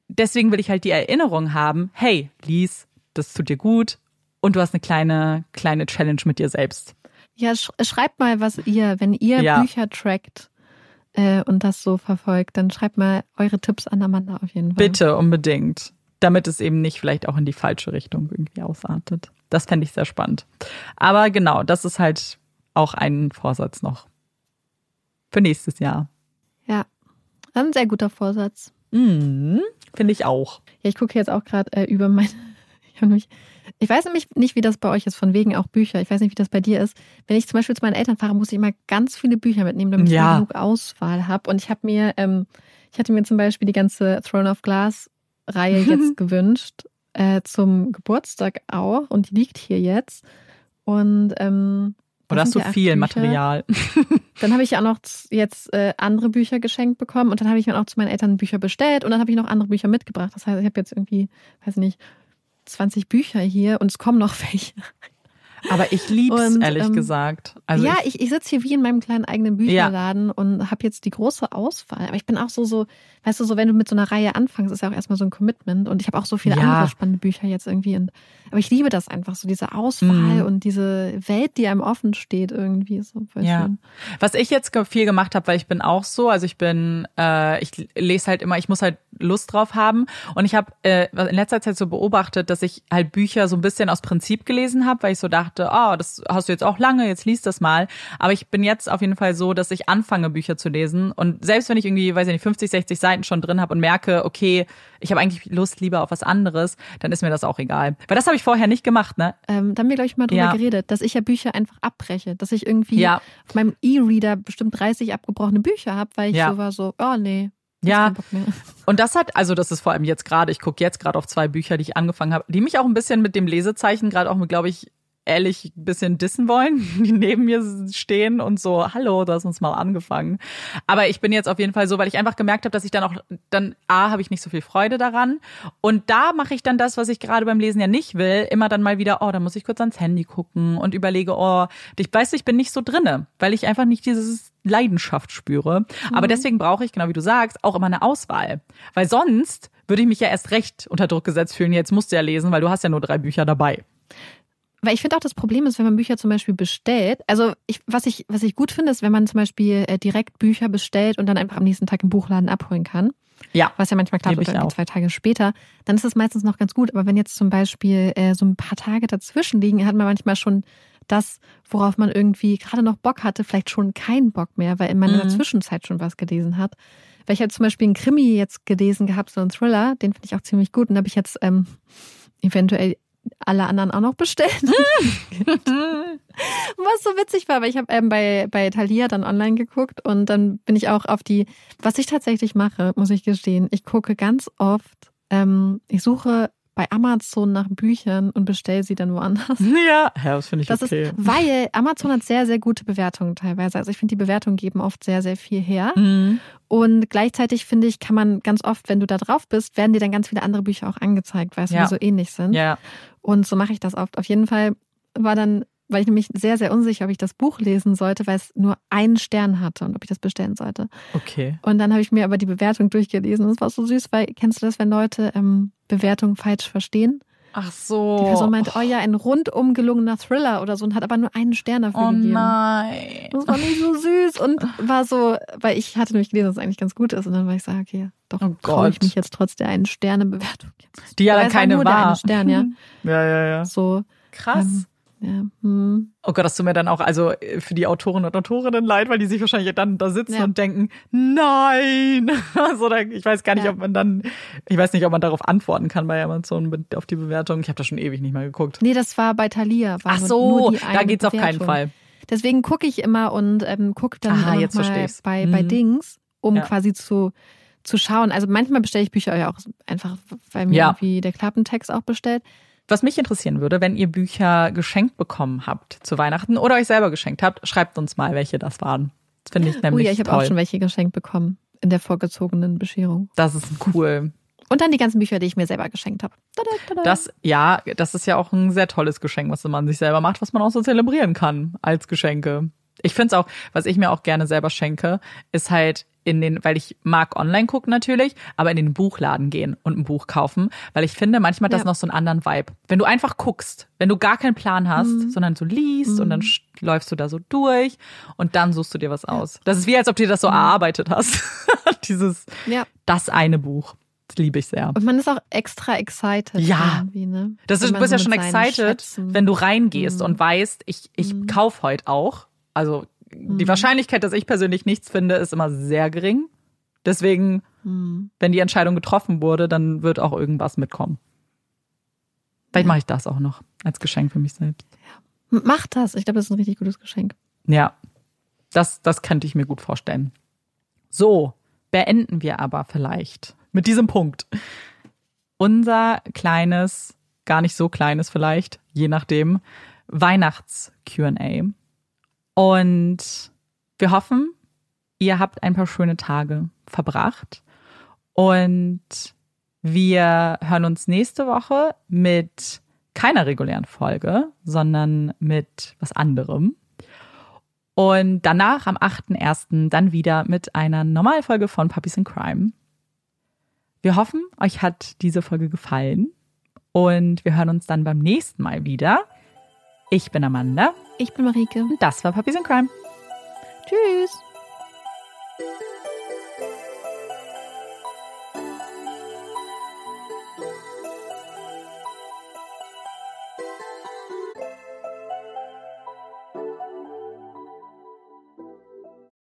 deswegen will ich halt die Erinnerung haben, hey, lies, das tut dir gut und du hast eine kleine, kleine Challenge mit dir selbst. Ja, sch schreibt mal, was ihr, wenn ihr ja. Bücher trackt äh, und das so verfolgt, dann schreibt mal eure Tipps an Amanda auf jeden Fall. Bitte, unbedingt. Damit es eben nicht vielleicht auch in die falsche Richtung irgendwie ausartet. Das fände ich sehr spannend. Aber genau, das ist halt auch ein Vorsatz noch. Für nächstes Jahr. Ja, ein sehr guter Vorsatz. Mhm, Finde ich auch. Ja, ich gucke jetzt auch gerade äh, über meine. [LAUGHS] Ich, ich weiß nämlich nicht, wie das bei euch ist, von wegen auch Bücher. Ich weiß nicht, wie das bei dir ist. Wenn ich zum Beispiel zu meinen Eltern fahre, muss ich immer ganz viele Bücher mitnehmen, damit ja. ich genug Auswahl habe. Und ich habe mir, ähm, ich hatte mir zum Beispiel die ganze Throne of Glass Reihe [LAUGHS] jetzt gewünscht äh, zum Geburtstag auch und die liegt hier jetzt. Und ähm, oder hast du viel Bücher. Material? [LAUGHS] [LAUGHS] Dann habe ich auch noch jetzt äh, andere Bücher geschenkt bekommen und dann habe ich mir auch zu meinen Eltern Bücher bestellt und dann habe ich noch andere Bücher mitgebracht. Das heißt, ich habe jetzt irgendwie, weiß nicht, 20 Bücher hier und es kommen noch [LAUGHS] welche. Aber ich liebe es, ehrlich ähm, gesagt. Also ja, ich, ich, sitze hier wie in meinem kleinen eigenen Bücherladen ja. und habe jetzt die große Auswahl. Aber ich bin auch so, so, weißt du, so wenn du mit so einer Reihe anfängst, ist ja auch erstmal so ein Commitment. Und ich habe auch so viele ja. andere spannende Bücher jetzt irgendwie. Und, aber ich liebe das einfach, so diese Auswahl mhm. und diese Welt, die einem offen steht irgendwie. So ja. Schön. Was ich jetzt viel gemacht habe, weil ich bin auch so, also ich bin, äh, ich lese halt immer, ich muss halt Lust drauf haben. Und ich habe äh, in letzter Zeit so beobachtet, dass ich halt Bücher so ein bisschen aus Prinzip gelesen habe, weil ich so dachte, oh, das hast du jetzt auch lange, jetzt liest das mal. Aber ich bin jetzt auf jeden Fall so, dass ich anfange, Bücher zu lesen. Und selbst wenn ich irgendwie, weiß ich nicht, 50, 60 Seiten schon drin habe und merke, okay, ich habe eigentlich Lust lieber auf was anderes, dann ist mir das auch egal. Weil das habe ich vorher nicht gemacht, ne? Ähm, da haben wir, glaube ich, mal drüber ja. geredet, dass ich ja Bücher einfach abbreche. Dass ich irgendwie ja. auf meinem E-Reader bestimmt 30 abgebrochene Bücher habe, weil ich ja. so war so, oh nee, ja, [LAUGHS] und das hat, also das ist vor allem jetzt gerade, ich gucke jetzt gerade auf zwei Bücher, die ich angefangen habe, die mich auch ein bisschen mit dem Lesezeichen, gerade auch mit, glaube ich, ehrlich ein bisschen dissen wollen, [LAUGHS] die neben mir stehen und so, hallo, du hast uns mal angefangen. Aber ich bin jetzt auf jeden Fall so, weil ich einfach gemerkt habe, dass ich dann auch, dann A, habe ich nicht so viel Freude daran. Und da mache ich dann das, was ich gerade beim Lesen ja nicht will, immer dann mal wieder, oh, da muss ich kurz ans Handy gucken und überlege, oh, ich weiß, ich bin nicht so drinne, weil ich einfach nicht dieses Leidenschaft spüre. Mhm. Aber deswegen brauche ich, genau wie du sagst, auch immer eine Auswahl. Weil sonst würde ich mich ja erst recht unter Druck gesetzt fühlen. Jetzt musst du ja lesen, weil du hast ja nur drei Bücher dabei. Weil ich finde auch das Problem ist, wenn man Bücher zum Beispiel bestellt. Also ich, was ich, was ich gut finde, ist, wenn man zum Beispiel äh, direkt Bücher bestellt und dann einfach am nächsten Tag im Buchladen abholen kann. Ja. Was ja manchmal klappt, oder zwei Tage später. Dann ist es meistens noch ganz gut. Aber wenn jetzt zum Beispiel äh, so ein paar Tage dazwischen liegen, hat man manchmal schon das, worauf man irgendwie gerade noch Bock hatte, vielleicht schon keinen Bock mehr, weil man mhm. in der Zwischenzeit schon was gelesen hat. Weil ich habe zum Beispiel einen Krimi jetzt gelesen gehabt, so einen Thriller, den finde ich auch ziemlich gut. Und da habe ich jetzt ähm, eventuell alle anderen auch noch bestellt. [LAUGHS] was so witzig war, weil ich habe ähm, bei, bei Thalia dann online geguckt und dann bin ich auch auf die, was ich tatsächlich mache, muss ich gestehen, ich gucke ganz oft, ähm, ich suche bei Amazon nach Büchern und bestelle sie dann woanders. [LAUGHS] Ja, ja das finde ich das okay. Ist, weil Amazon hat sehr, sehr gute Bewertungen teilweise. Also ich finde, die Bewertungen geben oft sehr, sehr viel her. Mhm. Und gleichzeitig finde ich, kann man ganz oft, wenn du da drauf bist, werden dir dann ganz viele andere Bücher auch angezeigt, weil sie ja. so ähnlich sind. Ja. Und so mache ich das oft. Auf jeden Fall war dann weil ich nämlich sehr, sehr unsicher, ob ich das Buch lesen sollte, weil es nur einen Stern hatte und ob ich das bestellen sollte. Okay. Und dann habe ich mir aber die Bewertung durchgelesen und es war so süß, weil kennst du das, wenn Leute ähm, Bewertungen falsch verstehen? Ach so. Die Person meinte, oh ja, ein rundum gelungener Thriller oder so und hat aber nur einen Stern dafür oh gegeben. nein. Das war nicht so süß und war so, weil ich hatte nämlich gelesen, dass es eigentlich ganz gut ist und dann war ich so, okay, doch Oh traue ich mich jetzt trotz der einen Sterne-Bewertung. Die ja dann keine war. Stern, ja. [LAUGHS] Ja, ja, ja. So, Krass. Ähm, ja, hm. Oh Gott, das tut mir dann auch also äh, für die Autoren und Autorinnen leid, weil die sich wahrscheinlich dann da sitzen Ja. und denken, nein. [LAUGHS] Also da, ich weiß gar nicht, Ja. ob man dann, ich weiß nicht, ob man darauf antworten kann bei Amazon auf die Bewertung. Ich habe das schon ewig nicht mehr geguckt. Nee, das war bei Thalia. War Ach so, da eine geht's auf keinen. Fall. Deswegen gucke ich immer und ähm, gucke dann Aha, jetzt mal bei, bei Mhm. Dings, um Ja. quasi zu, zu schauen. Also manchmal bestelle ich Bücher ja auch einfach, weil mir irgendwie der Klappentext auch bestellt. Was mich interessieren würde, wenn ihr Bücher geschenkt bekommen habt zu Weihnachten oder euch selber geschenkt habt, schreibt uns mal, welche das waren. Das finde ich Oh nämlich ja, ich habe auch schon welche geschenkt bekommen in der vorgezogenen Bescherung. das ist cool. Und dann die ganzen Bücher, die ich mir selber geschenkt habe. Das, ja, das ist ja auch ein sehr tolles Geschenk, was man sich selber macht, was man auch so zelebrieren kann als Geschenke. Ich finde es auch, was ich mir auch gerne selber schenke, ist halt in den, weil ich mag online gucken natürlich, aber in den Buchladen gehen und ein Buch kaufen, weil ich finde, manchmal hat das Ja. noch so einen anderen Vibe. Wenn du einfach guckst, wenn du gar keinen Plan hast, Mhm. sondern so liest und dann sch- läufst du da so durch und dann suchst du dir was aus. Das ist wie, als ob du dir das so erarbeitet hast. [LAUGHS] Dieses, ja. das eine Buch. Das liebe ich sehr. Und man ist auch extra excited. Ja. Ne? Das ist, du bist ja schon excited, Schätzen- wenn du reingehst Mhm. und weißt, ich, ich Mhm. kauf heute auch. Also die Mhm. Wahrscheinlichkeit, dass ich persönlich nichts finde, ist immer sehr gering. Deswegen, Hm. wenn die Entscheidung getroffen wurde, dann wird auch irgendwas mitkommen. Vielleicht Ja. mache ich das auch noch als Geschenk für mich selbst. Mach das. Ich glaube, das ist ein richtig gutes Geschenk. Ja, das, das könnte ich mir gut vorstellen. So, beenden wir aber vielleicht mit diesem Punkt. Unser kleines, gar nicht so kleines vielleicht, je nachdem, Weihnachts-QA. Und wir hoffen, ihr habt ein paar schöne Tage verbracht. Und wir hören uns nächste Woche mit keiner regulären Folge, sondern mit was anderem. Und danach am 8.1. dann wieder mit einer Normalfolge von Puppies in Crime. Wir hoffen, euch hat diese Folge gefallen und wir hören uns dann beim nächsten Mal wieder. Ich bin Amanda Ich bin Marike. und das war Puppies in Crime. Tschüss.